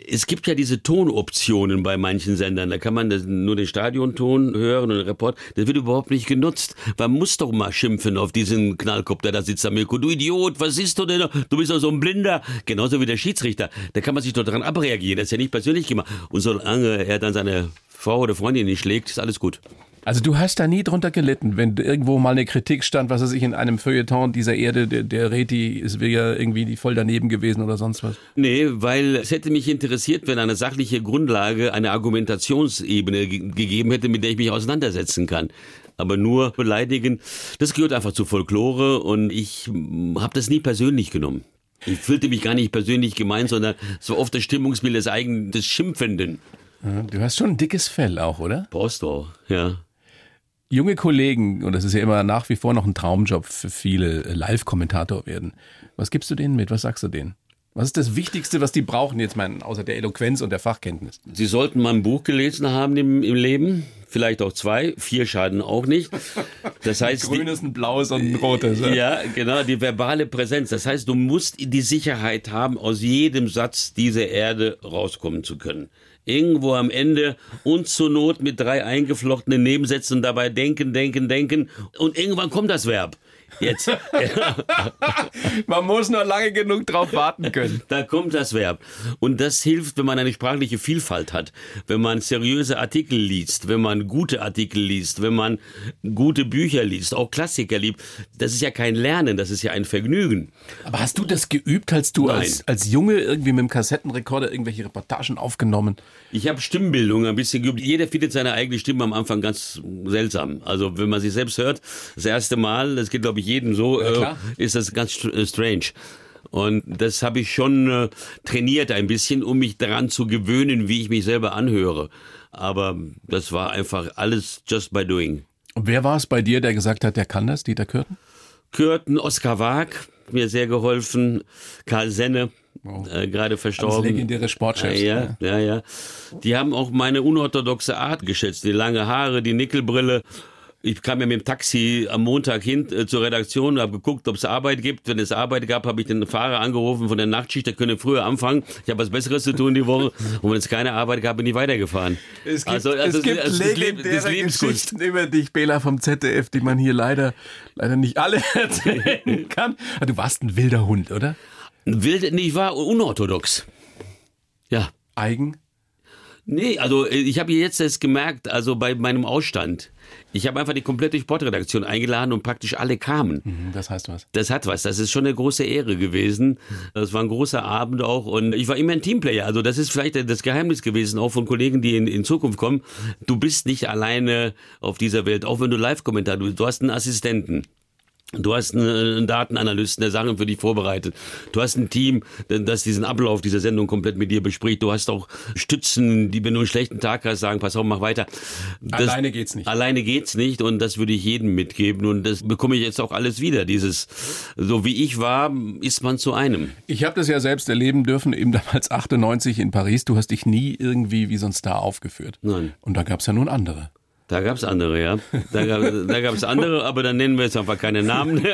Speaker 2: es gibt ja diese Tonoptionen bei manchen Sendern. Da kann man das, nur den Stadionton hören und den Report. Das wird überhaupt nicht genutzt. Man muss doch mal schimpfen auf diesen Knallkopf, der da sitzt am Mirko. Du Idiot, was siehst du denn? Du bist doch so ein Blinder. Genauso wie der Schiedsrichter. Da kann man sich doch daran abreagieren. Das ist ja nicht persönlich gemacht. Und solange er dann seine Frau oder Freundin nicht schlägt, ist alles gut.
Speaker 4: Also du hast da nie drunter gelitten, wenn irgendwo mal eine Kritik stand, was weiß ich, in einem Feuilleton dieser Erde, der, der Reti ist ja irgendwie voll daneben gewesen oder sonst was.
Speaker 2: Nee, weil es hätte mich interessiert, wenn eine sachliche Grundlage, eine Argumentationsebene ge gegeben hätte, mit der ich mich auseinandersetzen kann. Aber nur beleidigen, das gehört einfach zu Folklore und ich habe das nie persönlich genommen. Ich fühlte mich gar nicht persönlich gemeint, sondern es war oft das Stimmungsbild des eigenen, des Schimpfenden.
Speaker 4: Du hast schon ein dickes Fell auch, oder?
Speaker 2: Auch, ja.
Speaker 4: Junge Kollegen, und das ist ja immer nach wie vor noch ein Traumjob für viele, äh, Live-Kommentator werden. Was gibst du denen mit? Was sagst du denen? Was ist das Wichtigste, was die brauchen jetzt, mein, außer der Eloquenz und der Fachkenntnis?
Speaker 2: Sie sollten mal ein Buch gelesen haben im, im Leben, vielleicht auch zwei, vier schaden auch nicht. Das heißt, die,
Speaker 4: Grünes, ein blaues und ein rotes. ja.
Speaker 2: Ja, genau, die verbale Präsenz. Das heißt, du musst die Sicherheit haben, aus jedem Satz dieser Erde rauskommen zu können. Irgendwo am Ende und zur Not mit drei eingeflochtenen Nebensätzen dabei denken, denken, denken. Und irgendwann kommt das Verb. Jetzt. <laughs>
Speaker 4: Man muss nur lange genug drauf warten können.
Speaker 2: Da kommt das Verb. Und das hilft, wenn man eine sprachliche Vielfalt hat, wenn man seriöse Artikel liest, wenn man gute Artikel liest, wenn man gute Bücher liest, auch Klassiker liebt. Das ist ja kein Lernen, das ist ja ein Vergnügen.
Speaker 4: Aber hast du das geübt, als du
Speaker 2: Nein.
Speaker 4: als, als Junge irgendwie mit dem Kassettenrekorder irgendwelche Reportagen aufgenommen?
Speaker 2: Ich habe Stimmbildung ein bisschen geübt. Jeder findet seine eigene Stimme am Anfang ganz seltsam. Also wenn man sich selbst hört, das erste Mal, das geht glaube ich jedem so,
Speaker 4: klar.
Speaker 2: äh, ist das ganz äh, strange. Und das habe ich schon äh, trainiert ein bisschen, um mich daran zu gewöhnen, wie ich mich selber anhöre. Aber das war einfach alles just by doing.
Speaker 4: Und wer war es bei dir, der gesagt hat, der kann das, Dieter Kürten?
Speaker 2: Kürten, Oskar Wag, mir sehr geholfen, Karl Senne, äh, gerade verstorben.
Speaker 4: legendäre Sportchefs.
Speaker 2: Ja, ja, ja. Die haben auch meine unorthodoxe Art geschätzt. Die lange Haare, die Nickelbrille. Ich kam ja mit dem Taxi am Montag hin äh, zur Redaktion, habe geguckt, ob es Arbeit gibt. Wenn es Arbeit gab, habe ich den Fahrer angerufen von der Nachtschicht, der könne früher anfangen. Ich habe was Besseres zu tun die Woche. <laughs> Und wenn es keine Arbeit gab, bin ich weitergefahren.
Speaker 4: Es gibt,
Speaker 2: also, also
Speaker 4: es gibt
Speaker 2: Leb-
Speaker 4: legendäre
Speaker 2: das.
Speaker 4: Geschichten über dich, Bela vom ZDF, die man hier leider, leider nicht alle <laughs> erzählen <laughs> kann. Ah, Du warst ein wilder Hund, oder?
Speaker 2: Wild, nee, ich war unorthodox. Ja.
Speaker 4: Eigen?
Speaker 2: Nee, also äh, ich habe jetzt erst gemerkt, also bei meinem Ausstand, ich habe einfach die komplette Sportredaktion eingeladen und praktisch alle kamen.
Speaker 4: Hm, Das heißt was.
Speaker 2: Das hat was, das ist schon eine große Ehre gewesen. Das war ein großer Abend auch und ich war immer ein Teamplayer. Also das ist vielleicht das Geheimnis gewesen, auch von Kollegen, die in, in Zukunft kommen. Du bist nicht alleine auf dieser Welt, auch wenn du Live-Kommentar, du, du hast einen Assistenten. Du hast einen Datenanalysten, der Sachen für dich vorbereitet. Du hast ein Team, das diesen Ablauf dieser Sendung komplett mit dir bespricht. Du hast auch Stützen, die, wenn du einen schlechten Tag hast, sagen, pass auf, mach weiter.
Speaker 4: Das, alleine geht's nicht.
Speaker 2: Alleine geht's nicht und das würde ich jedem mitgeben und das bekomme ich jetzt auch alles wieder. Dieses, so wie ich war, ist man zu einem.
Speaker 4: Ich habe das ja selbst erleben dürfen, eben <laughs> damals 98 in Paris. Du hast dich nie irgendwie wie so ein Star aufgeführt.
Speaker 2: Nein.
Speaker 4: Und da gab's ja nun andere.
Speaker 2: Da gab's andere, ja. Da gab gab's andere, aber dann nennen wir jetzt einfach keine Namen.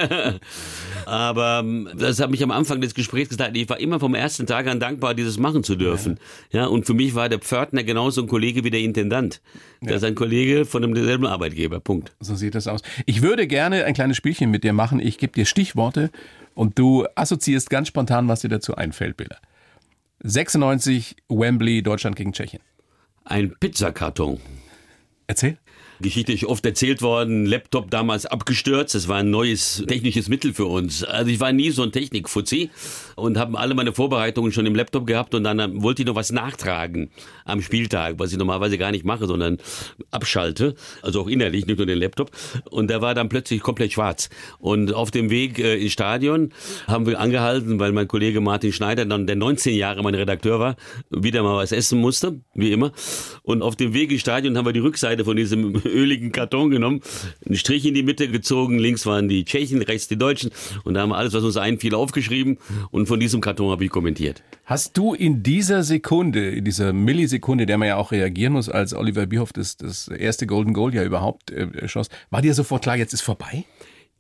Speaker 2: <laughs> aber ähm, das hat mich am Anfang des Gesprächs gesagt. Ich war immer vom ersten Tag an dankbar, dieses machen zu dürfen. Ja, ja und für mich war der Pförtner genauso ein Kollege wie der Intendant. Der ja. ist ein Kollege von demselben Arbeitgeber. Punkt.
Speaker 4: So sieht das aus. Ich würde gerne ein kleines Spielchen mit dir machen. Ich gebe dir Stichworte und du assoziierst ganz spontan, was dir dazu einfällt, Bilder. 96 Wembley, Deutschland gegen Tschechien.
Speaker 2: Ein Pizzakarton.
Speaker 4: Erzähl.
Speaker 2: Geschichte ist oft erzählt worden, Laptop damals abgestürzt, das war ein neues technisches Mittel für uns. Also ich war nie so ein Technikfuzzi und habe alle meine Vorbereitungen schon im Laptop gehabt und dann wollte ich noch was nachtragen am Spieltag, was ich normalerweise gar nicht mache, sondern abschalte, also auch innerlich, nicht nur den Laptop. Und der war dann plötzlich komplett schwarz. Und auf dem Weg äh, ins Stadion haben wir angehalten, weil mein Kollege Martin Schneider, dann der 19 Jahre mein Redakteur war, wieder mal was essen musste, wie immer. Und auf dem Weg ins Stadion haben wir die Rückseite von diesem öligen Karton genommen, einen Strich in die Mitte gezogen, links waren die Tschechen, rechts die Deutschen und da haben wir alles, was uns einfiel, aufgeschrieben und von diesem Karton habe ich kommentiert.
Speaker 4: Hast du in dieser Sekunde, in dieser Millisekunde, der man ja auch reagieren muss, als Oliver Bierhoff das, das erste Golden Goal ja überhaupt äh, schoss, war dir sofort klar, jetzt ist vorbei?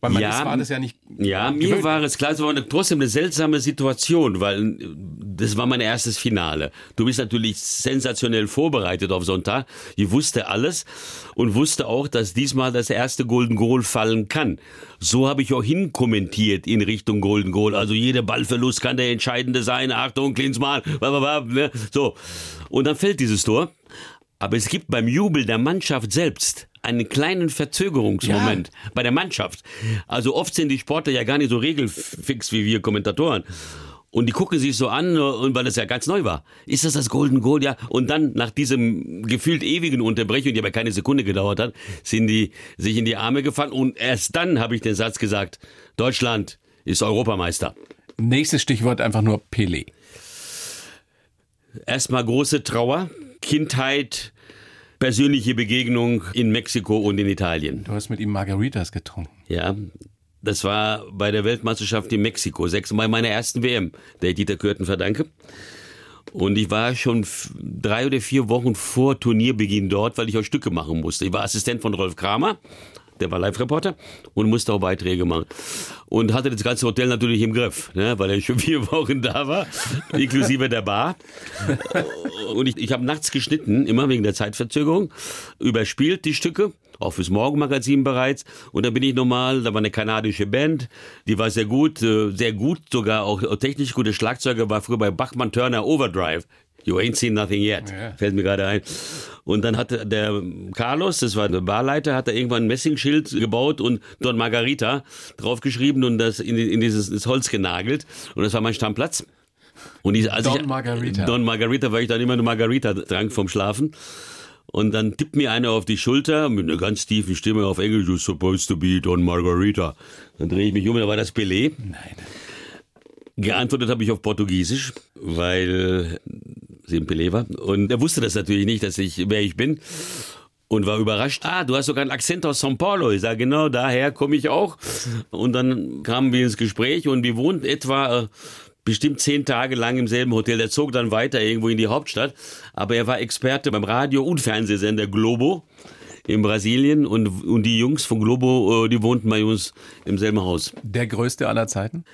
Speaker 2: Weil man ja, ist, war das ja nicht. Ja, mir gewöhnt. war es klar, es war eine, trotzdem eine seltsame Situation, weil das war mein erstes Finale. Du bist natürlich sensationell vorbereitet auf Sonntag. Ich wusste alles und wusste auch, dass diesmal das erste Golden Goal fallen kann. So habe ich auch hinkommentiert in Richtung Golden Goal. Also jeder Ballverlust kann der entscheidende sein. Achtung, Klinsmann, ne? so. Und dann fällt dieses Tor. Aber es gibt beim Jubel der Mannschaft selbst einen kleinen Verzögerungsmoment ja. bei der Mannschaft. Also oft sind die Sportler ja gar nicht so regelfix wie wir Kommentatoren. Und die gucken sich so an, und weil das ja ganz neu war. Ist das das Golden Goal? Ja. Und dann, nach diesem gefühlt ewigen Unterbrechung, die aber keine Sekunde gedauert hat, sind die sich in die Arme gefallen. Und erst dann habe ich den Satz gesagt, Deutschland ist Europameister.
Speaker 4: Nächstes Stichwort einfach nur Pelé.
Speaker 2: Erstmal große Trauer, Kindheit, persönliche Begegnung in Mexiko und in Italien.
Speaker 4: Du hast mit ihm Margaritas getrunken.
Speaker 2: Ja, das war bei der Weltmeisterschaft in Mexiko, sechsmal meiner ersten WM, der ich Dieter Kürten verdanke. Und ich war schon drei oder vier Wochen vor Turnierbeginn dort, weil ich auch Stücke machen musste. Ich war Assistent von Rolf Kramer der war Live-Reporter und musste auch Beiträge machen. Und hatte das ganze Hotel natürlich im Griff, ne, weil er schon <laughs> vier Wochen da war, inklusive der Bar. Und ich, ich habe nachts geschnitten, immer wegen der Zeitverzögerung, überspielt die Stücke, auch fürs Morgenmagazin bereits. Und dann bin ich nochmal, da war eine kanadische Band, die war sehr gut, äh, sehr gut, sogar auch technisch gute Schlagzeuger, war früher bei Bachmann Turner Overdrive. You ain't seen nothing yet. Ja. Fällt mir gerade ein. Und dann hat der Carlos, das war der Barleiter, hat da irgendwann ein Messingschild gebaut und Don Margarita draufgeschrieben und das in, in dieses Holz genagelt. Und das war mein Stammplatz. Und ich,
Speaker 4: als Don ich, Margarita.
Speaker 2: Don Margarita, weil ich dann immer eine Margarita trank vom Schlafen. Und dann tippt mir einer auf die Schulter mit einer ganz tiefen Stimme auf Englisch, you're supposed to be Don Margarita. Dann drehe ich mich um, da war das Pelé.
Speaker 4: Nein.
Speaker 2: Geantwortet habe ich auf Portugiesisch, weil war. Und er wusste das natürlich nicht, dass ich, wer ich bin. Und war überrascht. Ah, du hast sogar einen Akzent aus São Paulo. Ich sage, genau, daher komme ich auch. Und dann kamen wir ins Gespräch und wir wohnten etwa äh, bestimmt zehn Tage lang im selben Hotel. Er zog dann weiter irgendwo in die Hauptstadt. Aber er war Experte beim Radio- und Fernsehsender Globo in Brasilien und, und die Jungs von Globo, äh, die wohnten bei uns im selben Haus.
Speaker 4: Der größte aller Zeiten?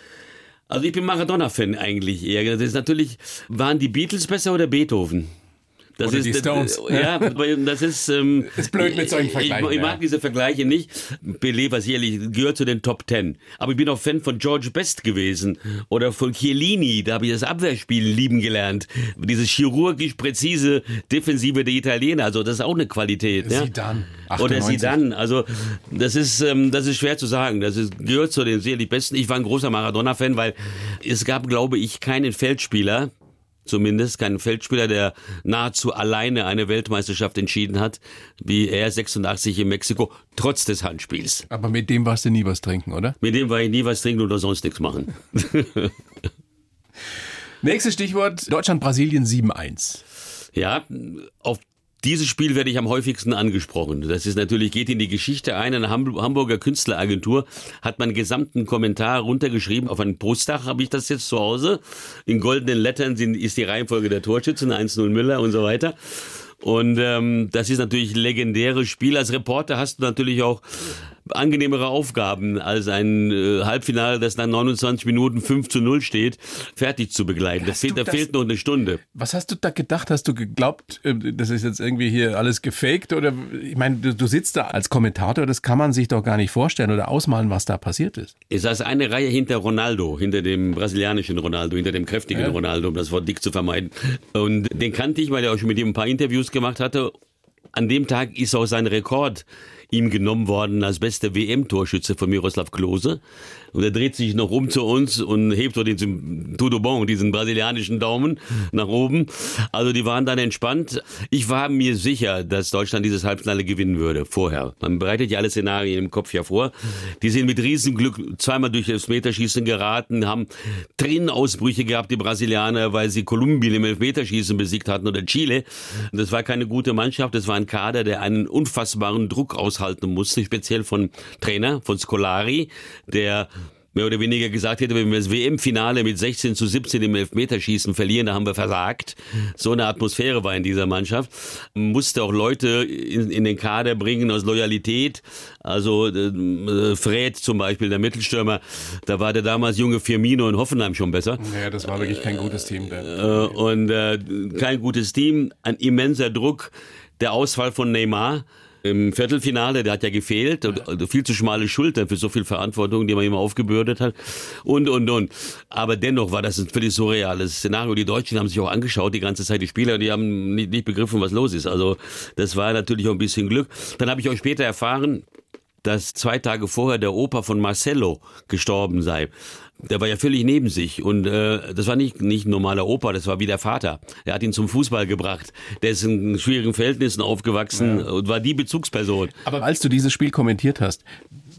Speaker 2: Also ich bin Maradona-Fan eigentlich eher. Das ist natürlich, waren die Beatles besser oder Beethoven?
Speaker 4: Das Oder ist, die Stones.
Speaker 2: Ja, das ist. Ähm, <laughs>
Speaker 4: ist blöd mit solchen
Speaker 2: Vergleichen. Ich, ich mag ja. diese Vergleiche nicht. Pelé war sicherlich gehört zu den Top Ten. Aber ich bin auch Fan von George Best gewesen oder von Chiellini. Da habe ich das Abwehrspiel lieben gelernt. Diese chirurgisch präzise Defensive der Italiener. Also das ist auch eine Qualität.
Speaker 4: Ja? Zidane.
Speaker 2: 98. Oder Zidane. Also das ist ähm, das ist schwer zu sagen. Das ist, gehört zu den sicherlich Besten. Ich war ein großer Maradona-Fan, weil es gab, glaube ich, keinen Feldspieler zumindest, keinen Feldspieler, der nahezu alleine eine Weltmeisterschaft entschieden hat, wie er 86 in Mexiko, trotz des Handspiels.
Speaker 4: Aber mit dem warst du nie was trinken, oder?
Speaker 2: Mit dem war ich nie was trinken oder sonst nichts machen. <laughs>
Speaker 4: Nächstes Stichwort, Deutschland-Brasilien 7-1.
Speaker 2: Ja, auf dieses Spiel werde ich am häufigsten angesprochen. Das ist natürlich, geht in die Geschichte ein. Eine Hamburger Künstleragentur hat meinen gesamten Kommentar runtergeschrieben. Auf einem Postdach habe ich das jetzt zu Hause. In goldenen Lettern sind, ist die Reihenfolge der Torschützen, 1-0 Müller und so weiter. Und ähm, das ist natürlich legendäres Spiel. Als Reporter hast du natürlich auch angenehmere Aufgaben als ein äh, Halbfinale, das nach 29 Minuten 5 zu 0 steht, fertig zu begleiten. Das fehlt, da das, fehlt noch eine Stunde.
Speaker 4: Was hast du da gedacht? Hast du geglaubt, äh, das ist jetzt irgendwie hier alles gefaked? Oder ich meine, du, du sitzt da als Kommentator, das kann man sich doch gar nicht vorstellen oder ausmalen, was da passiert ist.
Speaker 2: Ich saß eine Reihe hinter Ronaldo, hinter dem brasilianischen Ronaldo, hinter dem kräftigen ja. Ronaldo, um das Wort dick zu vermeiden. Und den kannte ich, weil er auch schon mit ihm ein paar Interviews gemacht hatte. An dem Tag ist auch sein Rekord ihm genommen worden als bester WM-Torschütze von Miroslav Klose. Und er dreht sich noch um zu uns und hebt so diesen Tudo Bon, diesen brasilianischen Daumen nach oben. Also die waren dann entspannt. Ich war mir sicher, dass Deutschland dieses Halbfinale gewinnen würde, vorher. Man bereitet ja alle Szenarien im Kopf ja vor. Die sind mit Riesenglück zweimal durch das Meterschießen geraten, haben Tränenausbrüche gehabt, die Brasilianer, weil sie Kolumbien im Elfmeterschießen besiegt hatten oder Chile. Das war keine gute Mannschaft, das war ein Kader, der einen unfassbaren Druck aushalten musste, speziell von Trainer, von Scolari, der mehr oder weniger gesagt hätte, wenn wir das WM-Finale mit 16 zu 17 im Elfmeterschießen verlieren, da haben wir versagt. So eine Atmosphäre war in dieser Mannschaft. Man musste auch Leute in, in den Kader bringen aus Loyalität. Also äh, Fred zum Beispiel, der Mittelstürmer, da war der damals junge Firmino in Hoffenheim schon besser.
Speaker 4: Ja, das war wirklich kein gutes Team.
Speaker 2: Äh, und äh, kein gutes Team, ein immenser Druck, der Ausfall von Neymar im Viertelfinale, der hat ja gefehlt, und also viel zu schmale Schultern für so viel Verantwortung, die man ihm aufgebürdet hat und, und, und. Aber dennoch war das ein völlig surreales Szenario. Die Deutschen haben sich auch angeschaut, die ganze Zeit die Spieler, die haben nicht, nicht begriffen, was los ist. Also das war natürlich auch ein bisschen Glück. Dann habe ich auch später erfahren, dass zwei Tage vorher der Opa von Marcello gestorben sei der war ja völlig neben sich und äh, das war nicht nicht ein normaler Opa, das war wie der Vater. Er hat ihn zum Fußball gebracht. Der ist in schwierigen Verhältnissen aufgewachsen ja. und war die Bezugsperson.
Speaker 4: Aber als du dieses Spiel kommentiert hast,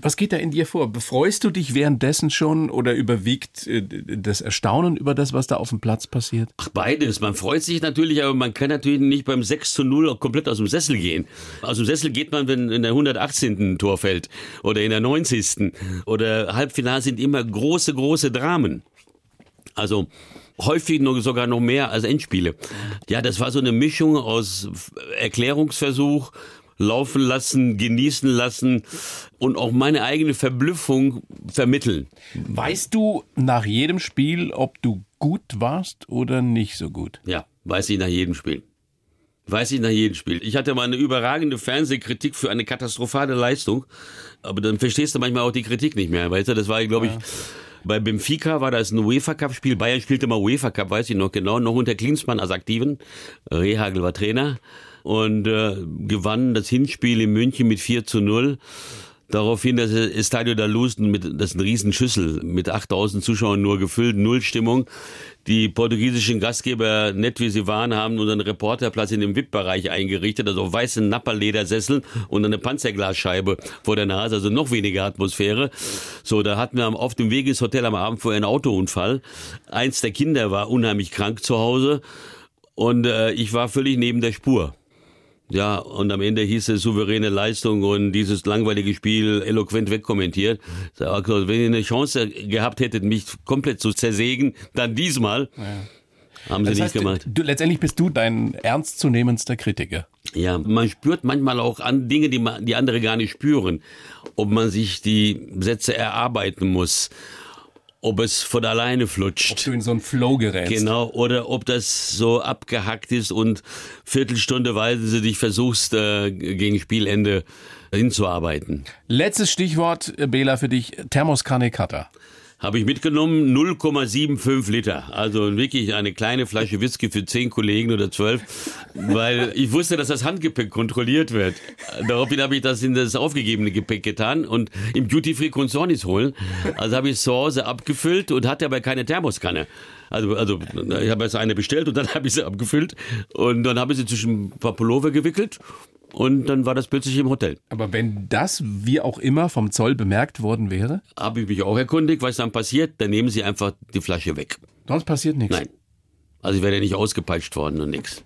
Speaker 4: was geht da in dir vor? Befreust du dich währenddessen schon oder überwiegt äh, das Erstaunen über das, was da auf dem Platz passiert?
Speaker 2: Ach, beides. Man freut sich natürlich, aber man kann natürlich nicht beim 6 zu 0 komplett aus dem Sessel gehen. Aus dem Sessel geht man, wenn in der 118. Tor fällt oder in der 90. Oder Halbfinale sind immer große, große Dramen. Also häufig noch, sogar noch mehr als Endspiele. Ja, das war so eine Mischung aus Erklärungsversuch, laufen lassen, genießen lassen und auch meine eigene Verblüffung vermitteln.
Speaker 4: Weißt du nach jedem Spiel, ob du gut warst oder nicht so gut?
Speaker 2: Ja, weiß ich nach jedem Spiel. Weiß ich nach jedem Spiel. Ich hatte mal eine überragende Fernsehkritik für eine katastrophale Leistung, aber dann verstehst du manchmal auch die Kritik nicht mehr. Weißt du, das war, glaube ich, bei Benfica war das ein UEFA Cup Spiel. Bayern spielte mal UEFA Cup, weiß ich noch genau, noch unter Klinsmann als Aktiven. Rehagel war Trainer und äh, gewann das Hinspiel in München mit 4 zu 0. Daraufhin das Estadio da Luz, mit, das ist eine Riesenschüssel, mit 8000 Zuschauern nur gefüllt, null Stimmung. Die portugiesischen Gastgeber, nett wie sie waren, haben unseren Reporterplatz in dem VIP-Bereich eingerichtet, also weiße Napperledersessel und eine Panzerglasscheibe vor der Nase, also noch weniger Atmosphäre. So, da hatten wir auf dem Weg ins Hotel am Abend vorher einen Autounfall. Eins der Kinder war unheimlich krank zu Hause und äh, ich war völlig neben der Spur. Ja, und am Ende hieß es souveräne Leistung und dieses langweilige Spiel eloquent wegkommentiert. Also, wenn ihr eine Chance gehabt hättet, mich komplett zu zersägen, dann diesmal. Ja. Haben sie das heißt, nicht gemacht.
Speaker 4: Du, letztendlich bist du dein ernstzunehmendster Kritiker.
Speaker 2: Ja, man spürt manchmal auch an Dinge, die, man, die andere gar nicht spüren, ob man sich die Sätze erarbeiten muss ob es von alleine flutscht. Ob
Speaker 4: du in so einen Flow gerätst.
Speaker 2: Genau, oder ob das so abgehackt ist und Viertelstundeweise du dich versuchst, äh, gegen Spielende hinzuarbeiten.
Speaker 4: Letztes Stichwort, Bela, für dich, Thermoskanne Cutter.
Speaker 2: Habe ich mitgenommen 0,75 Liter. Also wirklich eine kleine Flasche Whisky für zehn Kollegen oder zwölf, weil ich wusste, dass das Handgepäck kontrolliert wird. Daraufhin habe ich das in das aufgegebene Gepäck getan und im Duty Free konnte holen. Also habe ich es zu Hause abgefüllt und hatte aber keine Thermoskanne. Also, also ich habe jetzt eine bestellt und dann <laughs> habe ich sie abgefüllt und dann habe ich sie zwischen ein paar Pullover gewickelt und dann war das plötzlich im Hotel.
Speaker 4: Aber wenn das, wie auch immer, vom Zoll bemerkt worden wäre?
Speaker 2: Habe ich mich auch erkundigt, was dann passiert. Dann nehmen sie einfach die Flasche weg.
Speaker 4: Sonst passiert nichts?
Speaker 2: Nein. Also ich werde ja nicht ausgepeitscht worden und nichts.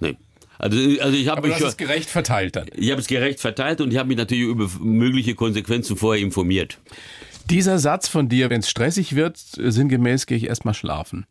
Speaker 2: Nein. Also, also ich habe mich
Speaker 4: das ist gerecht verteilt dann.
Speaker 2: ich habe es gerecht verteilt und ich habe mich natürlich über mögliche Konsequenzen vorher informiert.
Speaker 4: Dieser Satz von dir, wenn es stressig wird, sinngemäß gehe ich erstmal schlafen.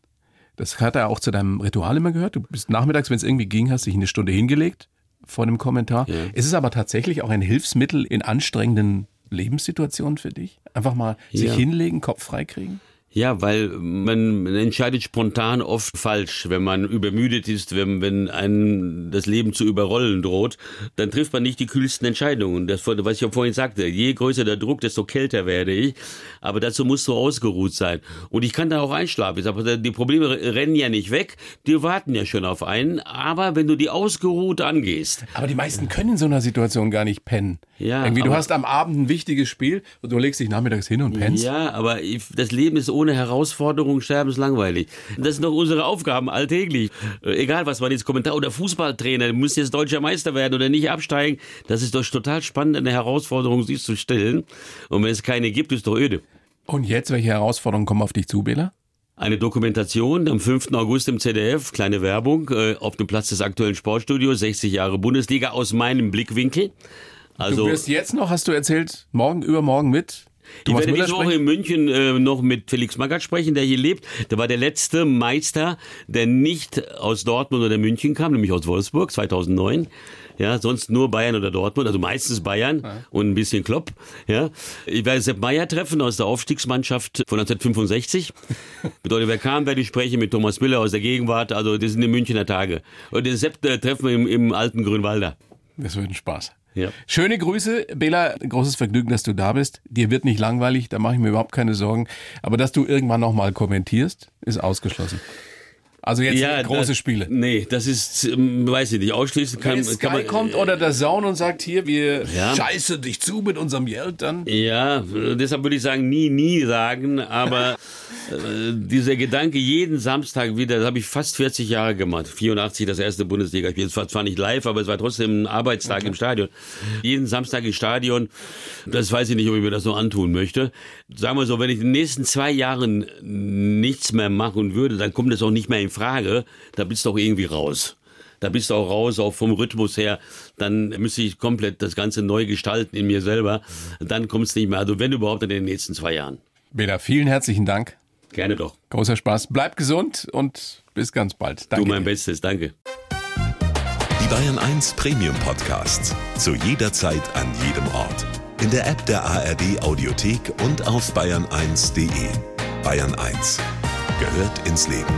Speaker 4: Das hat er auch zu deinem Ritual immer gehört. Du bist nachmittags, wenn es irgendwie ging, hast dich eine Stunde hingelegt vor dem Kommentar.
Speaker 2: Ja.
Speaker 4: Ist es aber tatsächlich auch ein Hilfsmittel in anstrengenden Lebenssituationen für dich? Einfach mal sich
Speaker 2: Ja.
Speaker 4: hinlegen, Kopf freikriegen?
Speaker 2: Ja, weil man entscheidet spontan oft falsch, wenn man übermüdet ist, wenn, wenn einen das Leben zu überrollen droht, dann trifft man nicht die kühlsten Entscheidungen. Das, was ich ja vorhin sagte, je größer der Druck, desto kälter werde ich. Aber dazu musst du ausgeruht sein. Und ich kann da auch einschlafen. Aber die Probleme rennen ja nicht weg, die warten ja schon auf einen. Aber wenn du die ausgeruht angehst,
Speaker 4: Aber die meisten können in so einer Situation gar nicht pennen.
Speaker 2: Ja,
Speaker 4: Irgendwie, du hast am Abend ein wichtiges Spiel und du legst dich nachmittags hin und pennst.
Speaker 2: Ja, aber ich- das Leben ist ohne Herausforderung sterbenslangweilig. Das sind doch unsere Aufgaben alltäglich. Äh, Egal, was man jetzt Kommentar oder Fußballtrainer, du musst jetzt deutscher Meister werden oder nicht absteigen. Das ist doch total spannend, eine Herausforderung sich zu stellen. Und wenn es keine gibt, ist doch öde.
Speaker 4: Und jetzt, welche Herausforderungen kommen auf dich zu, Bela?
Speaker 2: Eine Dokumentation am 5. August im ZDF, kleine Werbung, äh, auf dem Platz des aktuellen Sportstudios, 60 Jahre Bundesliga aus meinem Blickwinkel.
Speaker 4: Du
Speaker 2: Also
Speaker 4: wirst jetzt noch, hast du erzählt, morgen, übermorgen mit
Speaker 2: Ich
Speaker 4: Thomas
Speaker 2: werde diese Woche in München äh, noch mit Felix Magath sprechen, der hier lebt. Der war der letzte Meister, der nicht aus Dortmund oder München kam, nämlich aus Wolfsburg 2009. Ja, sonst nur Bayern oder Dortmund, also meistens Bayern und ein bisschen Klopp. Ja, ich werde Sepp Meyer treffen aus der Aufstiegsmannschaft von 1965. <laughs> Bedeutet, wer kam, werde ich sprechen mit Thomas Müller aus der Gegenwart. Also das sind die Münchner Tage. Und den Sepp äh, treffen wir im, im alten Grünwalder.
Speaker 4: Das wird ein Spaß.
Speaker 2: Ja.
Speaker 4: Schöne Grüße, Bela. Großes Vergnügen, dass du da bist. Dir wird nicht langweilig, da mache ich mir überhaupt keine Sorgen. Aber dass du irgendwann nochmal kommentierst, ist ausgeschlossen. Also jetzt große
Speaker 2: das,
Speaker 4: Spiele.
Speaker 2: Nee, das ist, ähm, weiß ich nicht, ausschließen kann,
Speaker 4: Wenn Sky
Speaker 2: kann man.
Speaker 4: kommt oder der Sound und sagt, hier, wir
Speaker 2: Ja.
Speaker 4: scheißen dich zu mit unserem Geld, dann
Speaker 2: Ja, äh, deshalb würde ich sagen, nie, nie sagen, aber äh, dieser Gedanke jeden Samstag wieder, das habe ich fast 40 Jahre gemacht. 84 das erste Bundesliga-Spiel. Es war zwar nicht live, aber es war trotzdem ein Arbeitstag im Stadion. Jeden Samstag im Stadion, das weiß ich nicht, ob ich mir das noch antun möchte. Sagen wir so, wenn ich in den nächsten zwei Jahren nichts mehr machen würde, dann kommt das auch nicht mehr in Frage. Da bist du auch irgendwie raus. Da bist du auch raus, auch vom Rhythmus her. Dann müsste ich komplett das Ganze neu gestalten in mir selber. Dann kommt es nicht mehr. Also wenn überhaupt in den nächsten zwei Jahren.
Speaker 4: Bela, vielen herzlichen Dank.
Speaker 2: Gerne doch.
Speaker 4: Großer Spaß. Bleib gesund und bis ganz bald. Danke.
Speaker 2: Du mein Bestes. Danke.
Speaker 3: Die Bayern 1 Premium Podcasts. Zu jeder Zeit, an jedem Ort. In der App der ARD Audiothek und auf bayern1.de. Bayern 1 gehört ins Leben.